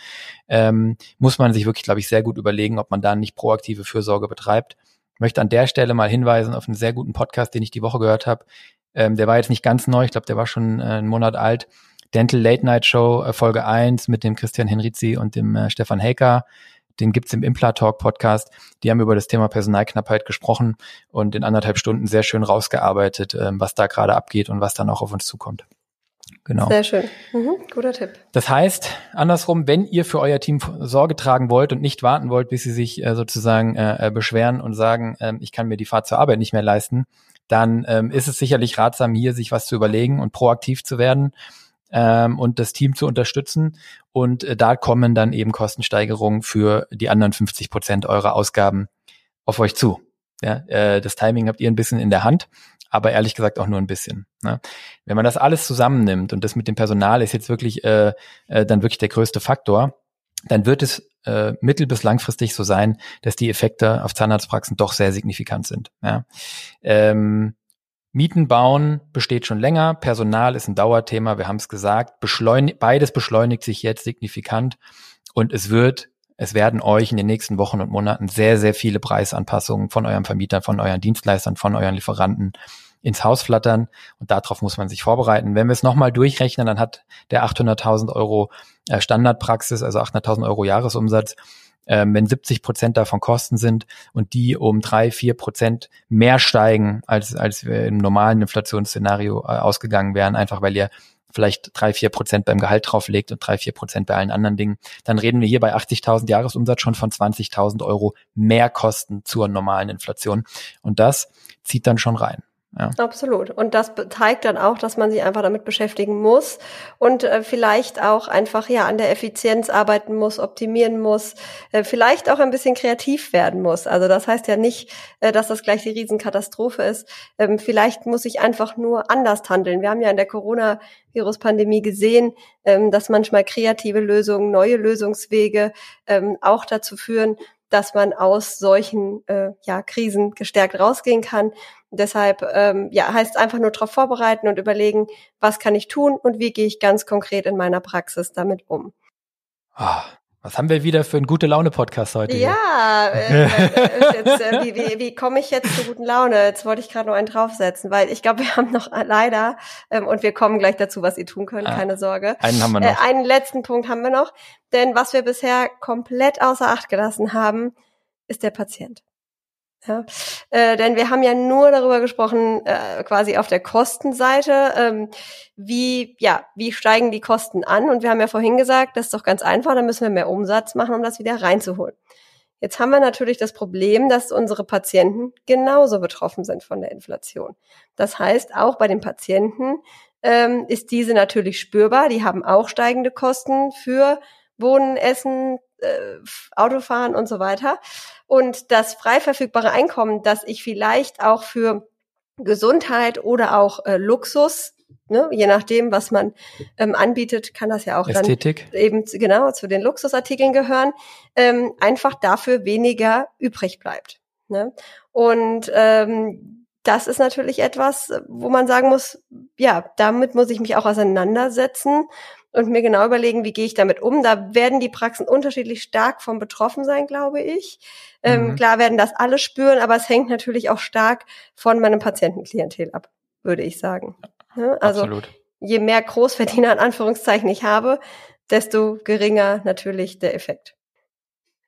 Ähm, muss man sich wirklich, glaube ich, sehr gut überlegen, ob man da nicht proaktive Fürsorge betreibt. Ich möchte an der Stelle mal hinweisen auf einen sehr guten Podcast, den ich die Woche gehört habe. Ähm, der war jetzt nicht ganz neu, ich glaube, der war schon äh, einen Monat alt. Dental Late Night Show, äh, Folge 1 mit dem Christian Henrizi und dem äh, Stefan Helker den gibt's im Impla-Talk Podcast. Die haben über das Thema Personalknappheit gesprochen und in anderthalb Stunden sehr schön rausgearbeitet, ähm, was da gerade abgeht und was dann auch auf uns zukommt. Genau. Sehr schön. Mhm, guter Tipp. Das heißt, andersrum, wenn ihr für euer Team Sorge tragen wollt und nicht warten wollt, bis sie sich äh, sozusagen äh, äh beschweren und sagen, äh, ich kann mir die Fahrt zur Arbeit nicht mehr leisten, dann ähm, ist es sicherlich ratsam, hier sich was zu überlegen und proaktiv zu werden ähm, und das Team zu unterstützen. Und äh, da kommen dann eben Kostensteigerungen für die anderen 50 Prozent eurer Ausgaben auf euch zu. Ja, äh, das Timing habt ihr ein bisschen in der Hand, aber ehrlich gesagt auch nur ein bisschen. Ne? Wenn man das alles zusammennimmt und das mit dem Personal ist jetzt wirklich äh, äh, dann wirklich der größte Faktor, dann wird es äh, mittel- bis langfristig so sein, dass die Effekte auf Zahnarztpraxen doch sehr signifikant sind. Ja? Ähm, Mieten bauen besteht schon länger, Personal ist ein Dauerthema, wir haben es gesagt, Beschleunig beides beschleunigt sich jetzt signifikant. Und es wird, es werden euch in den nächsten Wochen und Monaten sehr, sehr viele Preisanpassungen von eurem Vermieter, von euren Dienstleistern, von euren Lieferanten ins Haus flattern. Und darauf muss man sich vorbereiten. Wenn wir es nochmal durchrechnen, dann hat der 800.000 Euro äh, Standardpraxis, also 800.000 Euro Jahresumsatz, ähm, wenn 70 Prozent davon Kosten sind und die um drei, vier Prozent mehr steigen, als, als wir im normalen Inflationsszenario äh, ausgegangen wären, einfach weil ihr vielleicht drei, vier Prozent beim Gehalt drauflegt und drei, vier Prozent bei allen anderen Dingen, dann reden wir hier bei 80.000 Jahresumsatz schon von 20.000 Euro mehr Kosten zur normalen Inflation. Und das zieht dann schon rein. Ja. Absolut. Und das zeigt dann auch, dass man sich einfach damit beschäftigen muss und äh, vielleicht auch einfach ja an der Effizienz arbeiten muss, optimieren muss, äh, vielleicht auch ein bisschen kreativ werden muss. Also das heißt ja nicht, äh, dass das gleich die Riesenkatastrophe ist. Ähm, vielleicht muss ich einfach nur anders handeln. Wir haben ja in der Corona-Virus-Pandemie gesehen, ähm, dass manchmal kreative Lösungen, neue Lösungswege ähm, auch dazu führen, dass man aus solchen äh, ja, Krisen gestärkt rausgehen kann. Deshalb ähm, ja, heißt einfach nur darauf vorbereiten und überlegen, was kann ich tun und wie gehe ich ganz konkret in meiner Praxis damit um. Ah, was haben wir wieder für einen gute Laune Podcast heute? Ja, äh, äh, jetzt, äh, wie, wie, wie komme ich jetzt zu guten Laune? Jetzt wollte ich gerade noch einen draufsetzen, weil ich glaube, wir haben noch äh, leider ähm, und wir kommen gleich dazu, was ihr tun könnt, ah, keine Sorge. Einen haben wir noch. Äh, einen letzten Punkt haben wir noch, denn was wir bisher komplett außer Acht gelassen haben, ist der Patient. Ja, äh, denn wir haben ja nur darüber gesprochen, äh, quasi auf der Kostenseite, ähm, wie ja, wie steigen die Kosten an? Und wir haben ja vorhin gesagt, das ist doch ganz einfach, da müssen wir mehr Umsatz machen, um das wieder reinzuholen. Jetzt haben wir natürlich das Problem, dass unsere Patienten genauso betroffen sind von der Inflation. Das heißt, auch bei den Patienten ähm, ist diese natürlich spürbar. Die haben auch steigende Kosten für Wohnen, Essen, äh, Autofahren und so weiter. Und das frei verfügbare Einkommen, das ich vielleicht auch für Gesundheit oder auch äh, Luxus, ne, je nachdem, was man ähm, anbietet, kann das ja auch Ästhetik. dann eben genau zu den Luxusartikeln gehören, ähm, einfach dafür weniger übrig bleibt. Ne? Und ähm, das ist natürlich etwas, wo man sagen muss, ja, damit muss ich mich auch auseinandersetzen und mir genau überlegen, wie gehe ich damit um. Da werden die Praxen unterschiedlich stark vom betroffen sein, glaube ich. Ähm, mhm. Klar werden das alle spüren, aber es hängt natürlich auch stark von meinem Patientenklientel ab, würde ich sagen. Ja, also Absolut. je mehr Großverdiener in Anführungszeichen ich habe, desto geringer natürlich der Effekt.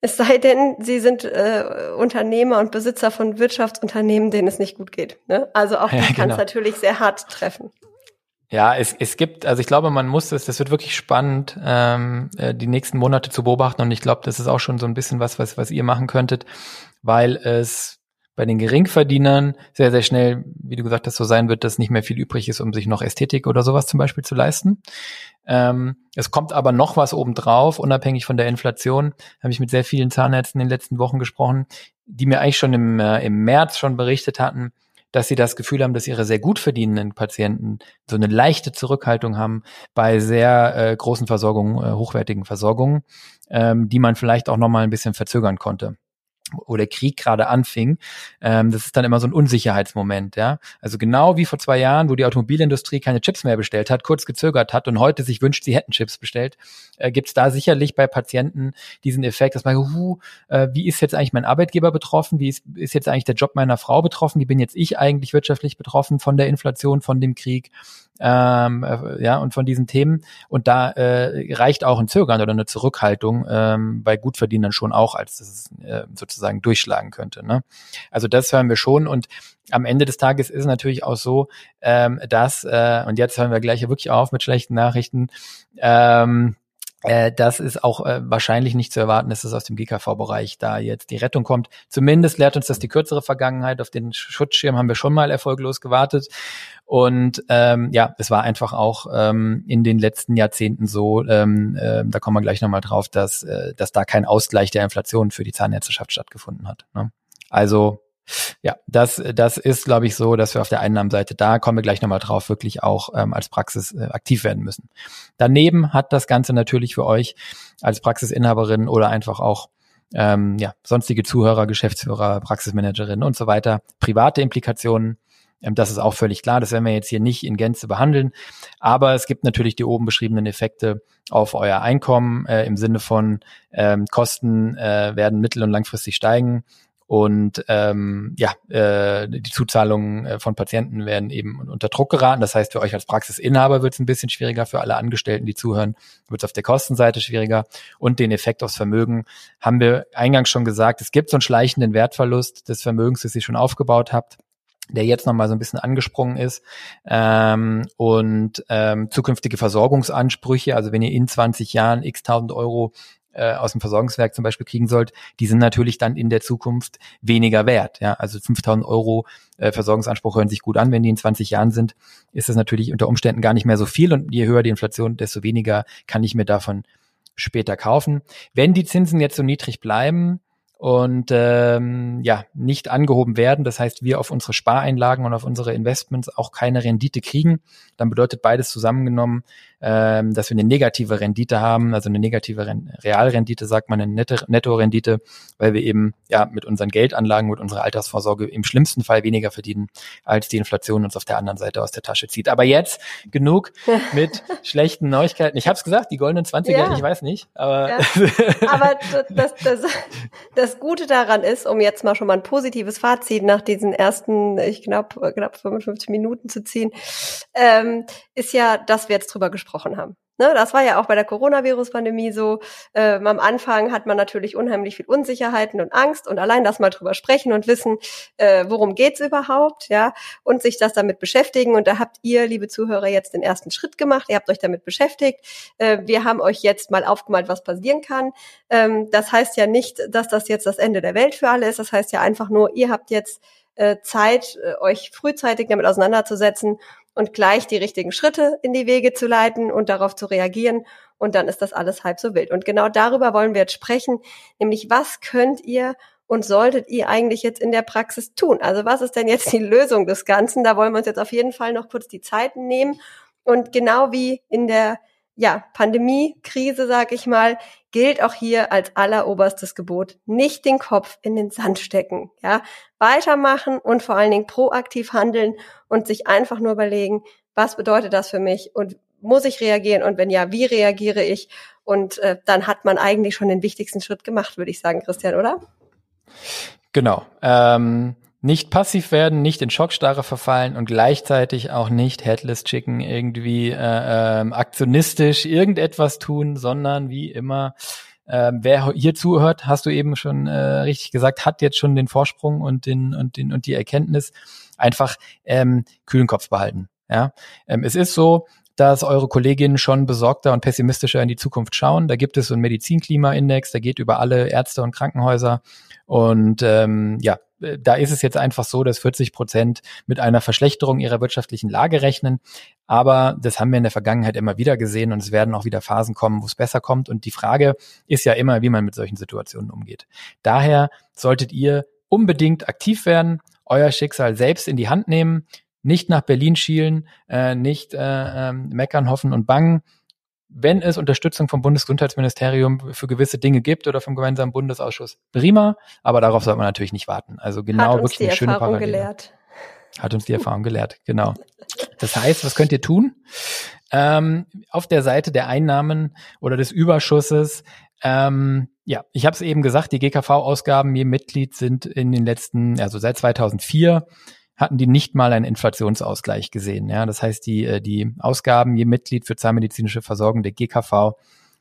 Es sei denn, Sie sind äh, Unternehmer und Besitzer von Wirtschaftsunternehmen, denen es nicht gut geht. Ne? Also auch ja, die kann es genau. natürlich sehr hart treffen. Ja, es, es gibt, also ich glaube, man muss es, das wird wirklich spannend, ähm, äh, die nächsten Monate zu beobachten und ich glaube, das ist auch schon so ein bisschen was, was, was ihr machen könntet, weil es bei den Geringverdienern sehr, sehr schnell, wie du gesagt hast, so sein wird, dass nicht mehr viel übrig ist, um sich noch Ästhetik oder sowas zum Beispiel zu leisten. Ähm, es kommt aber noch was obendrauf, unabhängig von der Inflation, habe ich mit sehr vielen Zahnärzten in den letzten Wochen gesprochen, die mir eigentlich schon im, äh, im März schon berichtet hatten, dass sie das Gefühl haben, dass ihre sehr gut verdienenden Patienten so eine leichte Zurückhaltung haben bei sehr äh, großen Versorgungen, äh, hochwertigen Versorgungen, ähm, die man vielleicht auch noch mal ein bisschen verzögern konnte wo der Krieg gerade anfing, ähm, das ist dann immer so ein Unsicherheitsmoment, ja. Also genau wie vor zwei Jahren, wo die Automobilindustrie keine Chips mehr bestellt hat, kurz gezögert hat und heute sich wünscht, sie hätten Chips bestellt, äh, gibt es da sicherlich bei Patienten diesen Effekt, dass man, huh, äh, wie ist jetzt eigentlich mein Arbeitgeber betroffen, wie ist, ist jetzt eigentlich der Job meiner Frau betroffen, wie bin jetzt ich eigentlich wirtschaftlich betroffen von der Inflation, von dem Krieg ähm, äh, ja, und von diesen Themen. Und da äh, reicht auch ein Zögern oder eine Zurückhaltung ähm, bei Gutverdienern schon auch, als dass es äh, sozusagen durchschlagen könnte. Ne? Also das hören wir schon und am Ende des Tages ist natürlich auch so, ähm, dass, äh, und jetzt hören wir gleich wirklich auf mit schlechten Nachrichten, ähm, äh, das ist auch äh, wahrscheinlich nicht zu erwarten, dass es aus dem GKV-Bereich da jetzt die Rettung kommt. Zumindest lehrt uns das die kürzere Vergangenheit. Auf den Schutzschirm haben wir schon mal erfolglos gewartet. Und ähm, ja, es war einfach auch ähm, in den letzten Jahrzehnten so, ähm, äh, da kommen wir gleich nochmal drauf, dass, äh, dass da kein Ausgleich der Inflation für die Zahnärzteschaft stattgefunden hat. Ne? Also ja, das, das ist, glaube ich, so, dass wir auf der Einnahmenseite, da kommen wir gleich nochmal drauf, wirklich auch ähm, als Praxis äh, aktiv werden müssen. Daneben hat das Ganze natürlich für euch als Praxisinhaberin oder einfach auch ähm, ja, sonstige Zuhörer, Geschäftsführer, Praxismanagerinnen und so weiter, private Implikationen. Ähm, das ist auch völlig klar. Das werden wir jetzt hier nicht in Gänze behandeln. Aber es gibt natürlich die oben beschriebenen Effekte auf euer Einkommen äh, im Sinne von ähm, Kosten äh, werden mittel- und langfristig steigen. Und ähm, ja, äh, die Zuzahlungen äh, von Patienten werden eben unter Druck geraten. Das heißt, für euch als Praxisinhaber wird es ein bisschen schwieriger, für alle Angestellten, die zuhören, wird es auf der Kostenseite schwieriger. Und den Effekt aufs Vermögen haben wir eingangs schon gesagt. Es gibt so einen schleichenden Wertverlust des Vermögens, das ihr schon aufgebaut habt der jetzt nochmal so ein bisschen angesprungen ist. Ähm, und ähm, zukünftige Versorgungsansprüche, also wenn ihr in 20 Jahren x tausend Euro äh, aus dem Versorgungswerk zum Beispiel kriegen sollt, die sind natürlich dann in der Zukunft weniger wert. Ja, also 5000 Euro äh, Versorgungsanspruch hören sich gut an, wenn die in 20 Jahren sind, ist das natürlich unter Umständen gar nicht mehr so viel und je höher die Inflation, desto weniger kann ich mir davon später kaufen. Wenn die Zinsen jetzt so niedrig bleiben, und ähm, ja nicht angehoben werden. Das heißt, wir auf unsere Spareinlagen und auf unsere Investments auch keine Rendite kriegen. Dann bedeutet beides zusammengenommen, ähm, dass wir eine negative Rendite haben, also eine negative Ren Realrendite, sagt man, eine Netto-Rendite, weil wir eben ja mit unseren Geldanlagen, mit unserer Altersvorsorge im schlimmsten Fall weniger verdienen, als die Inflation uns auf der anderen Seite aus der Tasche zieht. Aber jetzt genug mit schlechten Neuigkeiten. Ich habe es gesagt, die goldenen 20er, ja. ich weiß nicht, aber ja. aber das, das, das das Gute daran ist, um jetzt mal schon mal ein positives Fazit nach diesen ersten, ich knapp, knapp 55 Minuten zu ziehen, ähm, ist ja, dass wir jetzt drüber gesprochen haben. Ne, das war ja auch bei der Coronavirus-Pandemie so. Ähm, am Anfang hat man natürlich unheimlich viel Unsicherheiten und Angst und allein das mal drüber sprechen und wissen, äh, worum geht's überhaupt, ja, und sich das damit beschäftigen. Und da habt ihr, liebe Zuhörer, jetzt den ersten Schritt gemacht. Ihr habt euch damit beschäftigt. Äh, wir haben euch jetzt mal aufgemalt, was passieren kann. Ähm, das heißt ja nicht, dass das jetzt das Ende der Welt für alle ist. Das heißt ja einfach nur, ihr habt jetzt äh, Zeit, äh, euch frühzeitig damit auseinanderzusetzen und gleich die richtigen Schritte in die Wege zu leiten und darauf zu reagieren. Und dann ist das alles halb so wild. Und genau darüber wollen wir jetzt sprechen, nämlich was könnt ihr und solltet ihr eigentlich jetzt in der Praxis tun? Also was ist denn jetzt die Lösung des Ganzen? Da wollen wir uns jetzt auf jeden Fall noch kurz die Zeit nehmen. Und genau wie in der ja, Pandemie-Krise, sag ich mal, gilt auch hier als alleroberstes Gebot, nicht den Kopf in den Sand stecken, ja, weitermachen und vor allen Dingen proaktiv handeln und sich einfach nur überlegen, was bedeutet das für mich und muss ich reagieren und wenn ja, wie reagiere ich? Und äh, dann hat man eigentlich schon den wichtigsten Schritt gemacht, würde ich sagen, Christian, oder? Genau. Ähm, nicht passiv werden, nicht in Schockstarre verfallen und gleichzeitig auch nicht Headless Chicken irgendwie äh, ähm, aktionistisch irgendetwas tun, sondern wie immer, äh, wer hier zuhört, hast du eben schon äh, richtig gesagt, hat jetzt schon den Vorsprung und den und den und die Erkenntnis, einfach ähm, kühlen Kopf behalten. Ja, ähm, es ist so, dass eure Kolleginnen schon besorgter und pessimistischer in die Zukunft schauen. Da gibt es so einen Medizinklimaindex, der geht über alle Ärzte und Krankenhäuser. Und ähm, ja, da ist es jetzt einfach so, dass 40 Prozent mit einer Verschlechterung ihrer wirtschaftlichen Lage rechnen. Aber das haben wir in der Vergangenheit immer wieder gesehen und es werden auch wieder Phasen kommen, wo es besser kommt. Und die Frage ist ja immer, wie man mit solchen Situationen umgeht. Daher solltet ihr unbedingt aktiv werden, euer Schicksal selbst in die Hand nehmen, nicht nach Berlin schielen, äh, nicht äh, äh, meckern, hoffen und bangen. Wenn es Unterstützung vom Bundesgesundheitsministerium für gewisse Dinge gibt oder vom gemeinsamen Bundesausschuss, prima, aber darauf sollte man natürlich nicht warten. Also genau Hat wirklich eine schöne Erfahrung Parallele. Gelehrt. Hat uns die Erfahrung gelehrt, genau. Das heißt, was könnt ihr tun? Ähm, auf der Seite der Einnahmen oder des Überschusses ähm, ja, ich habe es eben gesagt, die GKV-Ausgaben je Mitglied sind in den letzten, also seit 2004 hatten die nicht mal einen Inflationsausgleich gesehen. Ja, das heißt, die, äh, die Ausgaben je Mitglied für zahnmedizinische Versorgung der GKV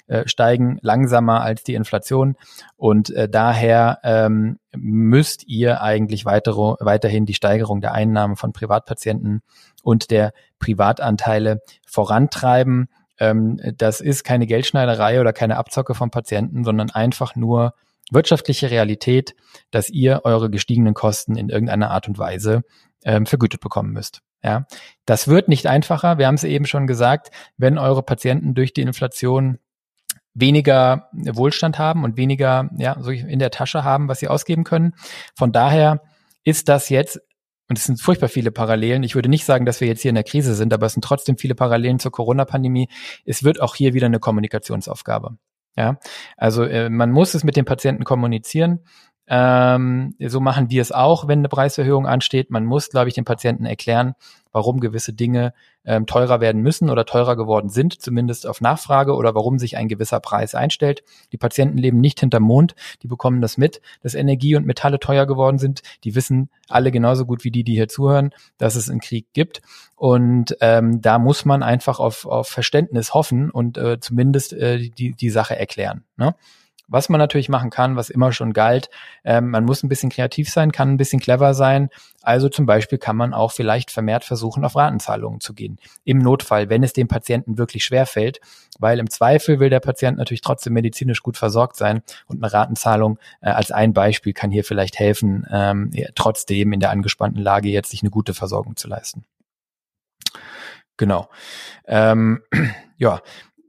äh, steigen langsamer als die Inflation und äh, daher ähm, müsst ihr eigentlich weitere, weiterhin die Steigerung der Einnahmen von Privatpatienten und der Privatanteile vorantreiben. Ähm, das ist keine Geldschneiderei oder keine Abzocke von Patienten, sondern einfach nur wirtschaftliche Realität, dass ihr eure gestiegenen Kosten in irgendeiner Art und Weise ähm, vergütet bekommen müsst. Ja, das wird nicht einfacher. Wir haben es eben schon gesagt, wenn eure Patienten durch die Inflation weniger Wohlstand haben und weniger ja so in der Tasche haben, was sie ausgeben können. Von daher ist das jetzt und es sind furchtbar viele Parallelen. Ich würde nicht sagen, dass wir jetzt hier in der Krise sind, aber es sind trotzdem viele Parallelen zur Corona-Pandemie. Es wird auch hier wieder eine Kommunikationsaufgabe. Ja, also äh, man muss es mit dem Patienten kommunizieren. Ähm, so machen wir es auch, wenn eine Preiserhöhung ansteht. Man muss, glaube ich, dem Patienten erklären, warum gewisse Dinge ähm, teurer werden müssen oder teurer geworden sind, zumindest auf Nachfrage oder warum sich ein gewisser Preis einstellt. Die Patienten leben nicht hinterm Mond, die bekommen das mit, dass Energie und Metalle teuer geworden sind. Die wissen alle genauso gut wie die, die hier zuhören, dass es einen Krieg gibt. Und ähm, da muss man einfach auf, auf Verständnis hoffen und äh, zumindest äh, die, die Sache erklären. Ne? Was man natürlich machen kann, was immer schon galt, ähm, man muss ein bisschen kreativ sein, kann ein bisschen clever sein. Also zum Beispiel kann man auch vielleicht vermehrt versuchen, auf Ratenzahlungen zu gehen. Im Notfall, wenn es dem Patienten wirklich schwer fällt, weil im Zweifel will der Patient natürlich trotzdem medizinisch gut versorgt sein und eine Ratenzahlung äh, als ein Beispiel kann hier vielleicht helfen, ähm, trotzdem in der angespannten Lage jetzt sich eine gute Versorgung zu leisten. Genau. Ähm, ja,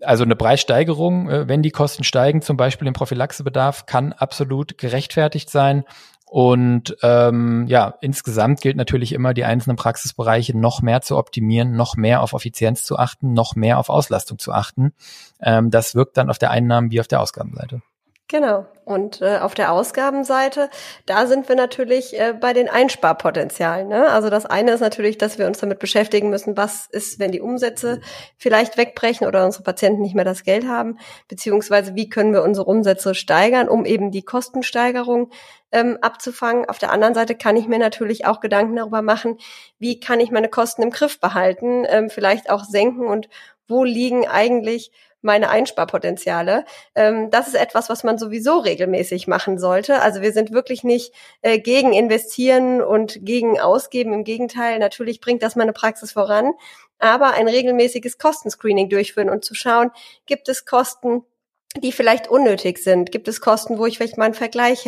also eine Preissteigerung, äh, wenn die Kosten steigen, zum Beispiel im Prophylaxebedarf, kann absolut gerechtfertigt sein. Und ähm, ja, insgesamt gilt natürlich immer, die einzelnen Praxisbereiche noch mehr zu optimieren, noch mehr auf Effizienz zu achten, noch mehr auf Auslastung zu achten. Ähm, das wirkt dann auf der Einnahmen- wie auf der Ausgabenseite. Genau. Und äh, auf der Ausgabenseite, da sind wir natürlich äh, bei den Einsparpotenzialen. Ne? Also das eine ist natürlich, dass wir uns damit beschäftigen müssen, was ist, wenn die Umsätze vielleicht wegbrechen oder unsere Patienten nicht mehr das Geld haben, beziehungsweise wie können wir unsere Umsätze steigern, um eben die Kostensteigerung ähm, abzufangen. Auf der anderen Seite kann ich mir natürlich auch Gedanken darüber machen, wie kann ich meine Kosten im Griff behalten, ähm, vielleicht auch senken und wo liegen eigentlich meine Einsparpotenziale. Ähm, das ist etwas, was man sowieso regelmäßig machen sollte. Also wir sind wirklich nicht äh, gegen investieren und gegen ausgeben. Im Gegenteil, natürlich bringt das meine Praxis voran. Aber ein regelmäßiges Kostenscreening durchführen und zu schauen, gibt es Kosten, die vielleicht unnötig sind? Gibt es Kosten, wo ich vielleicht mal einen Vergleich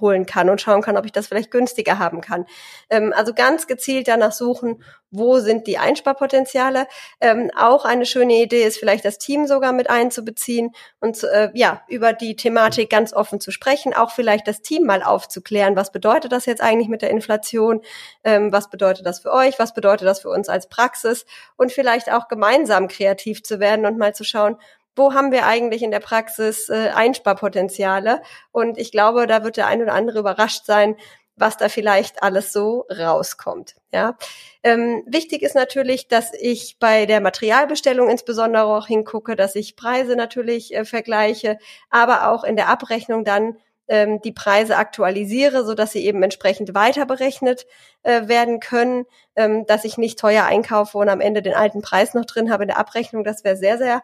holen kann und schauen kann, ob ich das vielleicht günstiger haben kann. Ähm, also ganz gezielt danach suchen, wo sind die Einsparpotenziale. Ähm, auch eine schöne Idee ist vielleicht das Team sogar mit einzubeziehen und äh, ja über die Thematik ganz offen zu sprechen, auch vielleicht das Team mal aufzuklären, was bedeutet das jetzt eigentlich mit der Inflation, ähm, was bedeutet das für euch, was bedeutet das für uns als Praxis und vielleicht auch gemeinsam kreativ zu werden und mal zu schauen, wo haben wir eigentlich in der Praxis äh, Einsparpotenziale? Und ich glaube, da wird der ein oder andere überrascht sein, was da vielleicht alles so rauskommt. Ja, ähm, wichtig ist natürlich, dass ich bei der Materialbestellung insbesondere auch hingucke, dass ich Preise natürlich äh, vergleiche, aber auch in der Abrechnung dann ähm, die Preise aktualisiere, so dass sie eben entsprechend weiter berechnet äh, werden können, ähm, dass ich nicht teuer einkaufe und am Ende den alten Preis noch drin habe in der Abrechnung. Das wäre sehr, sehr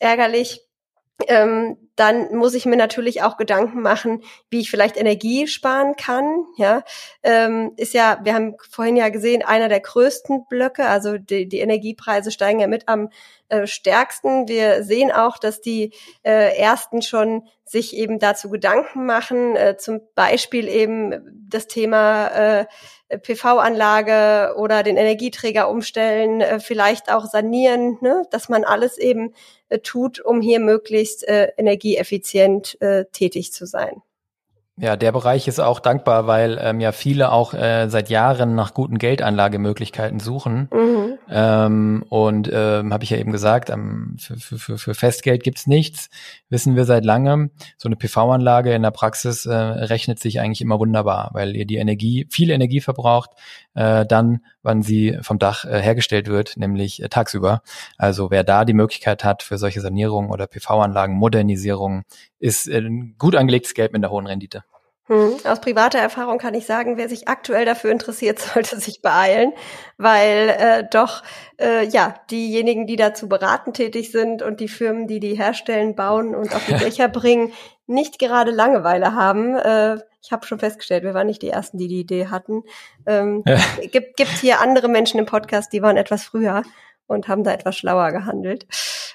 ärgerlich. Ähm, dann muss ich mir natürlich auch Gedanken machen, wie ich vielleicht Energie sparen kann. Ja, ähm, ist ja, wir haben vorhin ja gesehen, einer der größten Blöcke, also die, die Energiepreise steigen ja mit am äh, stärksten. Wir sehen auch, dass die äh, ersten schon sich eben dazu Gedanken machen, äh, zum Beispiel eben das Thema äh, PV-Anlage oder den Energieträger umstellen, äh, vielleicht auch sanieren, ne? dass man alles eben äh, tut, um hier möglichst äh, energieeffizient äh, tätig zu sein. Ja, der Bereich ist auch dankbar, weil ähm, ja viele auch äh, seit Jahren nach guten Geldanlagemöglichkeiten suchen. Mhm. Ähm, und ähm, habe ich ja eben gesagt, ähm, für, für, für Festgeld gibt's nichts, wissen wir seit langem. So eine PV-Anlage in der Praxis äh, rechnet sich eigentlich immer wunderbar, weil ihr die Energie, viel Energie verbraucht, äh, dann, wann sie vom Dach äh, hergestellt wird, nämlich äh, tagsüber. Also wer da die Möglichkeit hat für solche Sanierungen oder PV-Anlagen, Modernisierungen, ist äh, gut angelegtes Geld mit einer hohen Rendite. Hm. Aus privater Erfahrung kann ich sagen, wer sich aktuell dafür interessiert, sollte sich beeilen, weil äh, doch äh, ja diejenigen, die dazu beraten tätig sind und die Firmen, die die herstellen, bauen und auf die Dächer bringen, nicht gerade Langeweile haben. Äh, ich habe schon festgestellt, wir waren nicht die ersten, die die Idee hatten. Ähm, ja. gibt, gibt hier andere Menschen im Podcast, die waren etwas früher und haben da etwas schlauer gehandelt.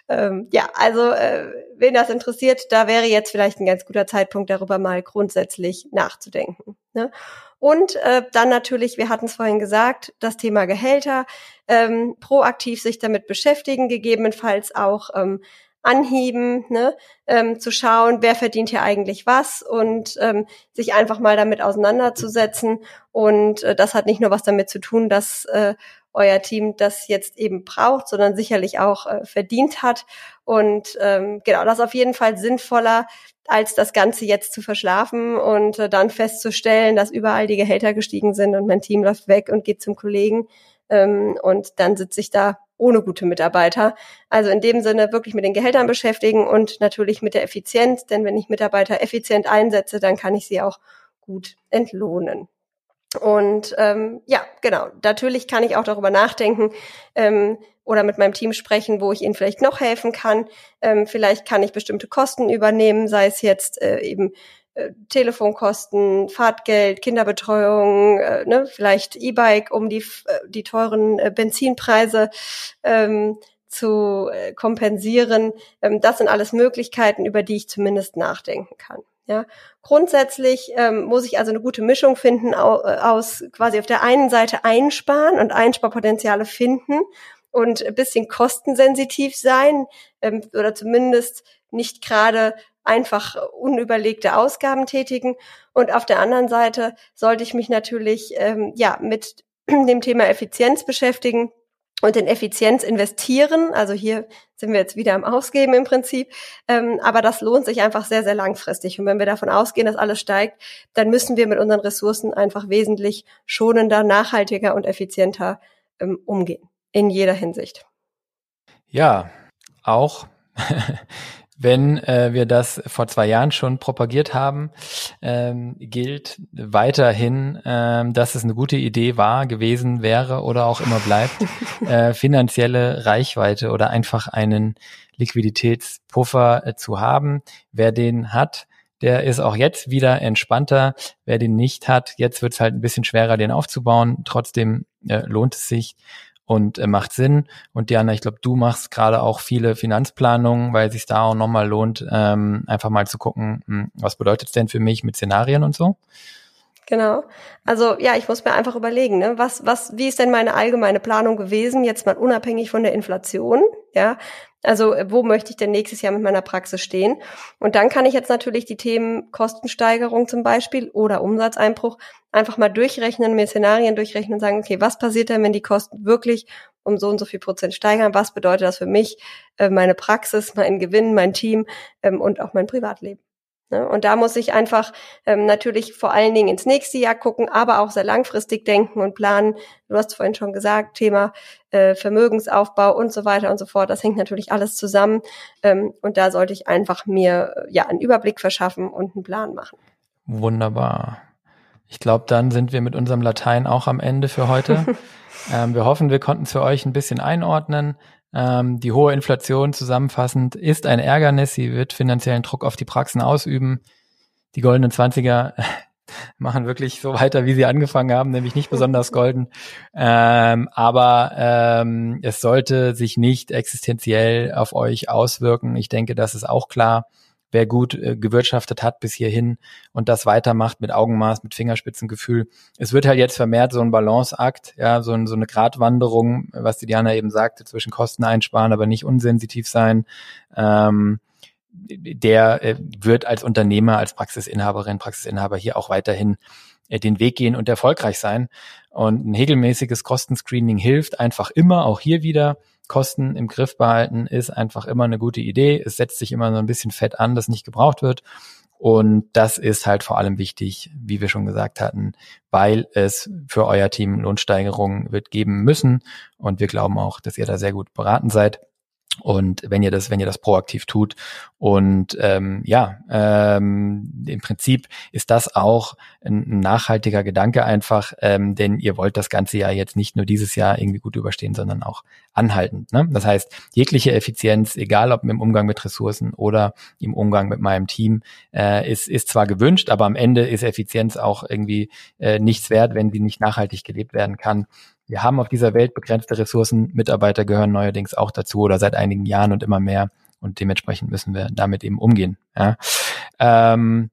Ähm, ja, also äh, wen das interessiert, da wäre jetzt vielleicht ein ganz guter Zeitpunkt, darüber mal grundsätzlich nachzudenken. Ne? Und äh, dann natürlich, wir hatten es vorhin gesagt, das Thema Gehälter, ähm, proaktiv sich damit beschäftigen, gegebenenfalls auch ähm, anheben, ne? ähm, zu schauen, wer verdient hier eigentlich was und ähm, sich einfach mal damit auseinanderzusetzen. Und äh, das hat nicht nur was damit zu tun, dass äh, euer Team das jetzt eben braucht, sondern sicherlich auch äh, verdient hat. Und ähm, genau, das ist auf jeden Fall sinnvoller, als das Ganze jetzt zu verschlafen und äh, dann festzustellen, dass überall die Gehälter gestiegen sind und mein Team läuft weg und geht zum Kollegen. Ähm, und dann sitze ich da ohne gute Mitarbeiter. Also in dem Sinne wirklich mit den Gehältern beschäftigen und natürlich mit der Effizienz, denn wenn ich Mitarbeiter effizient einsetze, dann kann ich sie auch gut entlohnen. Und ähm, ja, genau. Natürlich kann ich auch darüber nachdenken ähm, oder mit meinem Team sprechen, wo ich ihnen vielleicht noch helfen kann. Ähm, vielleicht kann ich bestimmte Kosten übernehmen, sei es jetzt äh, eben äh, Telefonkosten, Fahrtgeld, Kinderbetreuung, äh, ne, vielleicht E-Bike, um die, äh, die teuren äh, Benzinpreise ähm, zu äh, kompensieren. Ähm, das sind alles Möglichkeiten, über die ich zumindest nachdenken kann. Ja, grundsätzlich ähm, muss ich also eine gute Mischung finden aus quasi auf der einen Seite einsparen und Einsparpotenziale finden und ein bisschen kostensensitiv sein ähm, oder zumindest nicht gerade einfach unüberlegte Ausgaben tätigen. Und auf der anderen Seite sollte ich mich natürlich ähm, ja mit dem Thema Effizienz beschäftigen und in Effizienz investieren. Also hier sind wir jetzt wieder am Ausgeben im Prinzip. Ähm, aber das lohnt sich einfach sehr, sehr langfristig. Und wenn wir davon ausgehen, dass alles steigt, dann müssen wir mit unseren Ressourcen einfach wesentlich schonender, nachhaltiger und effizienter ähm, umgehen. In jeder Hinsicht. Ja, auch wenn äh, wir das vor zwei Jahren schon propagiert haben, ähm, gilt weiterhin, ähm, dass es eine gute Idee war, gewesen wäre oder auch immer bleibt, äh, finanzielle Reichweite oder einfach einen Liquiditätspuffer äh, zu haben. Wer den hat, der ist auch jetzt wieder entspannter. Wer den nicht hat, jetzt wird es halt ein bisschen schwerer, den aufzubauen. Trotzdem äh, lohnt es sich und äh, macht Sinn. Und Diana, ich glaube, du machst gerade auch viele Finanzplanungen, weil es sich da auch nochmal lohnt, ähm, einfach mal zu gucken, mh, hm, was bedeutet es denn für mich mit Szenarien und so. Genau. Also ja, ich muss mir einfach überlegen, ne, was, was, wie ist denn meine allgemeine Planung gewesen, jetzt mal unabhängig von der Inflation, ja? Also wo möchte ich denn nächstes Jahr mit meiner Praxis stehen? Und dann kann ich jetzt natürlich die Themen Kostensteigerung zum Beispiel oder Umsatzeinbruch einfach mal durchrechnen, mir Szenarien durchrechnen und sagen, okay, was passiert denn, wenn die Kosten wirklich um so und so viel Prozent steigern? Was bedeutet das für mich, äh, meine Praxis, mein Gewinn, mein Team ähm, und auch mein Privatleben? Ne? Und da muss ich einfach ähm, natürlich vor allen Dingen ins nächste Jahr gucken, aber auch sehr langfristig denken und planen. Du hast vorhin schon gesagt, Thema äh, Vermögensaufbau und so weiter und so fort. Das hängt natürlich alles zusammen. Ähm, und da sollte ich einfach mir äh, ja einen Überblick verschaffen und einen Plan machen. Wunderbar. Ich glaube, dann sind wir mit unserem Latein auch am Ende für heute. ähm, wir hoffen, wir konnten es für euch ein bisschen einordnen. Ähm, die hohe Inflation zusammenfassend ist ein Ärgernis. Sie wird finanziellen Druck auf die Praxen ausüben. Die goldenen Zwanziger machen wirklich so weiter, wie sie angefangen haben, nämlich nicht besonders golden. Ähm, aber ähm, es sollte sich nicht existenziell auf euch auswirken. Ich denke, das ist auch klar wer gut äh, gewirtschaftet hat bis hierhin und das weitermacht mit Augenmaß, mit Fingerspitzengefühl. Es wird halt jetzt vermehrt so ein Balanceakt, ja, so, ein, so eine Gratwanderung, was die Diana eben sagte, zwischen Kosten einsparen, aber nicht unsensitiv sein. Ähm, der äh, wird als Unternehmer, als Praxisinhaberin, Praxisinhaber hier auch weiterhin äh, den Weg gehen und erfolgreich sein. Und ein regelmäßiges Kostenscreening hilft einfach immer, auch hier wieder, Kosten im Griff behalten ist einfach immer eine gute Idee. Es setzt sich immer so ein bisschen Fett an, das nicht gebraucht wird. Und das ist halt vor allem wichtig, wie wir schon gesagt hatten, weil es für euer Team Lohnsteigerungen wird geben müssen. Und wir glauben auch, dass ihr da sehr gut beraten seid. Und wenn ihr das, wenn ihr das proaktiv tut und ähm, ja, ähm, im Prinzip ist das auch ein, nachhaltiger Gedanke einfach, ähm, denn ihr wollt das ganze Jahr jetzt nicht nur dieses Jahr irgendwie gut überstehen, sondern auch anhaltend. Ne? Das heißt, jegliche Effizienz, egal ob im Umgang mit Ressourcen oder im Umgang mit meinem Team, äh, ist, ist zwar gewünscht, aber am Ende ist Effizienz auch irgendwie äh, nichts wert, wenn sie nicht nachhaltig gelebt werden kann. Wir haben auf dieser Welt begrenzte Ressourcen. Mitarbeiter gehören neuerdings auch dazu oder seit einigen Jahren und immer mehr. Und dementsprechend müssen wir damit eben umgehen. Ja. Ähm,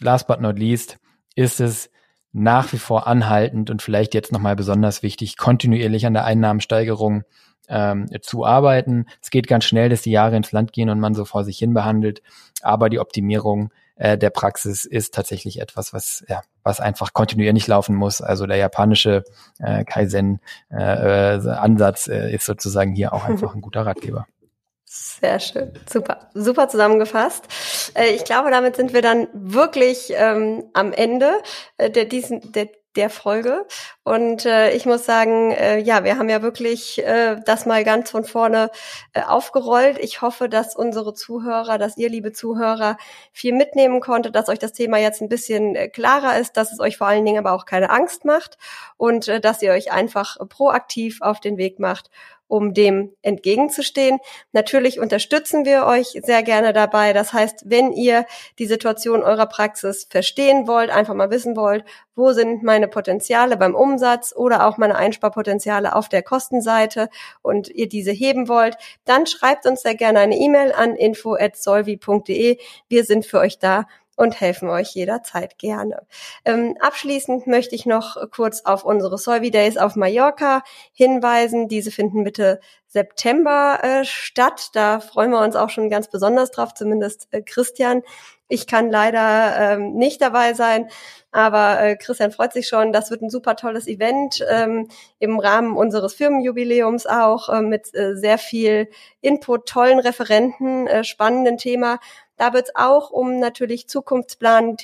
last but not least ist es nach wie vor anhaltend und vielleicht jetzt nochmal besonders wichtig, kontinuierlich an der Einnahmensteigerung ähm, zu arbeiten. Es geht ganz schnell, dass die Jahre ins Land gehen und man so vor sich hin behandelt. Aber die Optimierung äh, der Praxis ist tatsächlich etwas, was ja, was einfach kontinuierlich laufen muss. Also der japanische äh, Kaizen-Ansatz äh, äh, ist sozusagen hier auch einfach ein guter Ratgeber. Sehr schön, super, super zusammengefasst. Äh, ich glaube, damit sind wir dann wirklich ähm, am Ende äh, der, diesen, der der Folge. Und äh, ich muss sagen, äh, ja, wir haben ja wirklich äh, das mal ganz von vorne äh, aufgerollt. Ich hoffe, dass unsere Zuhörer, dass ihr, liebe Zuhörer, viel mitnehmen konntet, dass euch das Thema jetzt ein bisschen äh, klarer ist, dass es euch vor allen Dingen aber auch keine Angst macht und äh, dass ihr euch einfach proaktiv auf den Weg macht um dem entgegenzustehen. Natürlich unterstützen wir euch sehr gerne dabei. Das heißt, wenn ihr die Situation eurer Praxis verstehen wollt, einfach mal wissen wollt, wo sind meine Potenziale beim Umsatz oder auch meine Einsparpotenziale auf der Kostenseite und ihr diese heben wollt, dann schreibt uns sehr gerne eine E-Mail an info@solvi.de. Wir sind für euch da und helfen euch jederzeit gerne. Ähm, abschließend möchte ich noch kurz auf unsere Solvi Days auf Mallorca hinweisen. Diese finden bitte September äh, statt. Da freuen wir uns auch schon ganz besonders drauf, zumindest äh, Christian. Ich kann leider ähm, nicht dabei sein, aber äh, Christian freut sich schon. Das wird ein super tolles Event ähm, im Rahmen unseres Firmenjubiläums auch äh, mit äh, sehr viel Input, tollen Referenten, äh, spannenden Thema. Da wird es auch um natürlich Zukunftsplan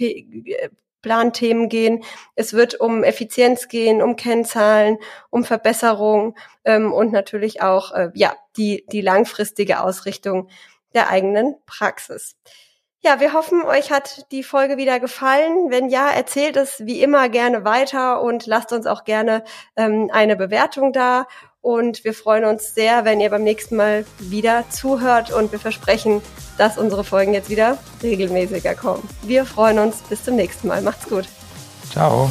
Planthemen gehen. Es wird um Effizienz gehen, um Kennzahlen, um Verbesserung ähm, und natürlich auch äh, ja die die langfristige Ausrichtung der eigenen Praxis. Ja, wir hoffen, euch hat die Folge wieder gefallen. Wenn ja, erzählt es wie immer gerne weiter und lasst uns auch gerne ähm, eine Bewertung da. Und wir freuen uns sehr, wenn ihr beim nächsten Mal wieder zuhört und wir versprechen, dass unsere Folgen jetzt wieder regelmäßiger kommen. Wir freuen uns. Bis zum nächsten Mal. Macht's gut. Ciao.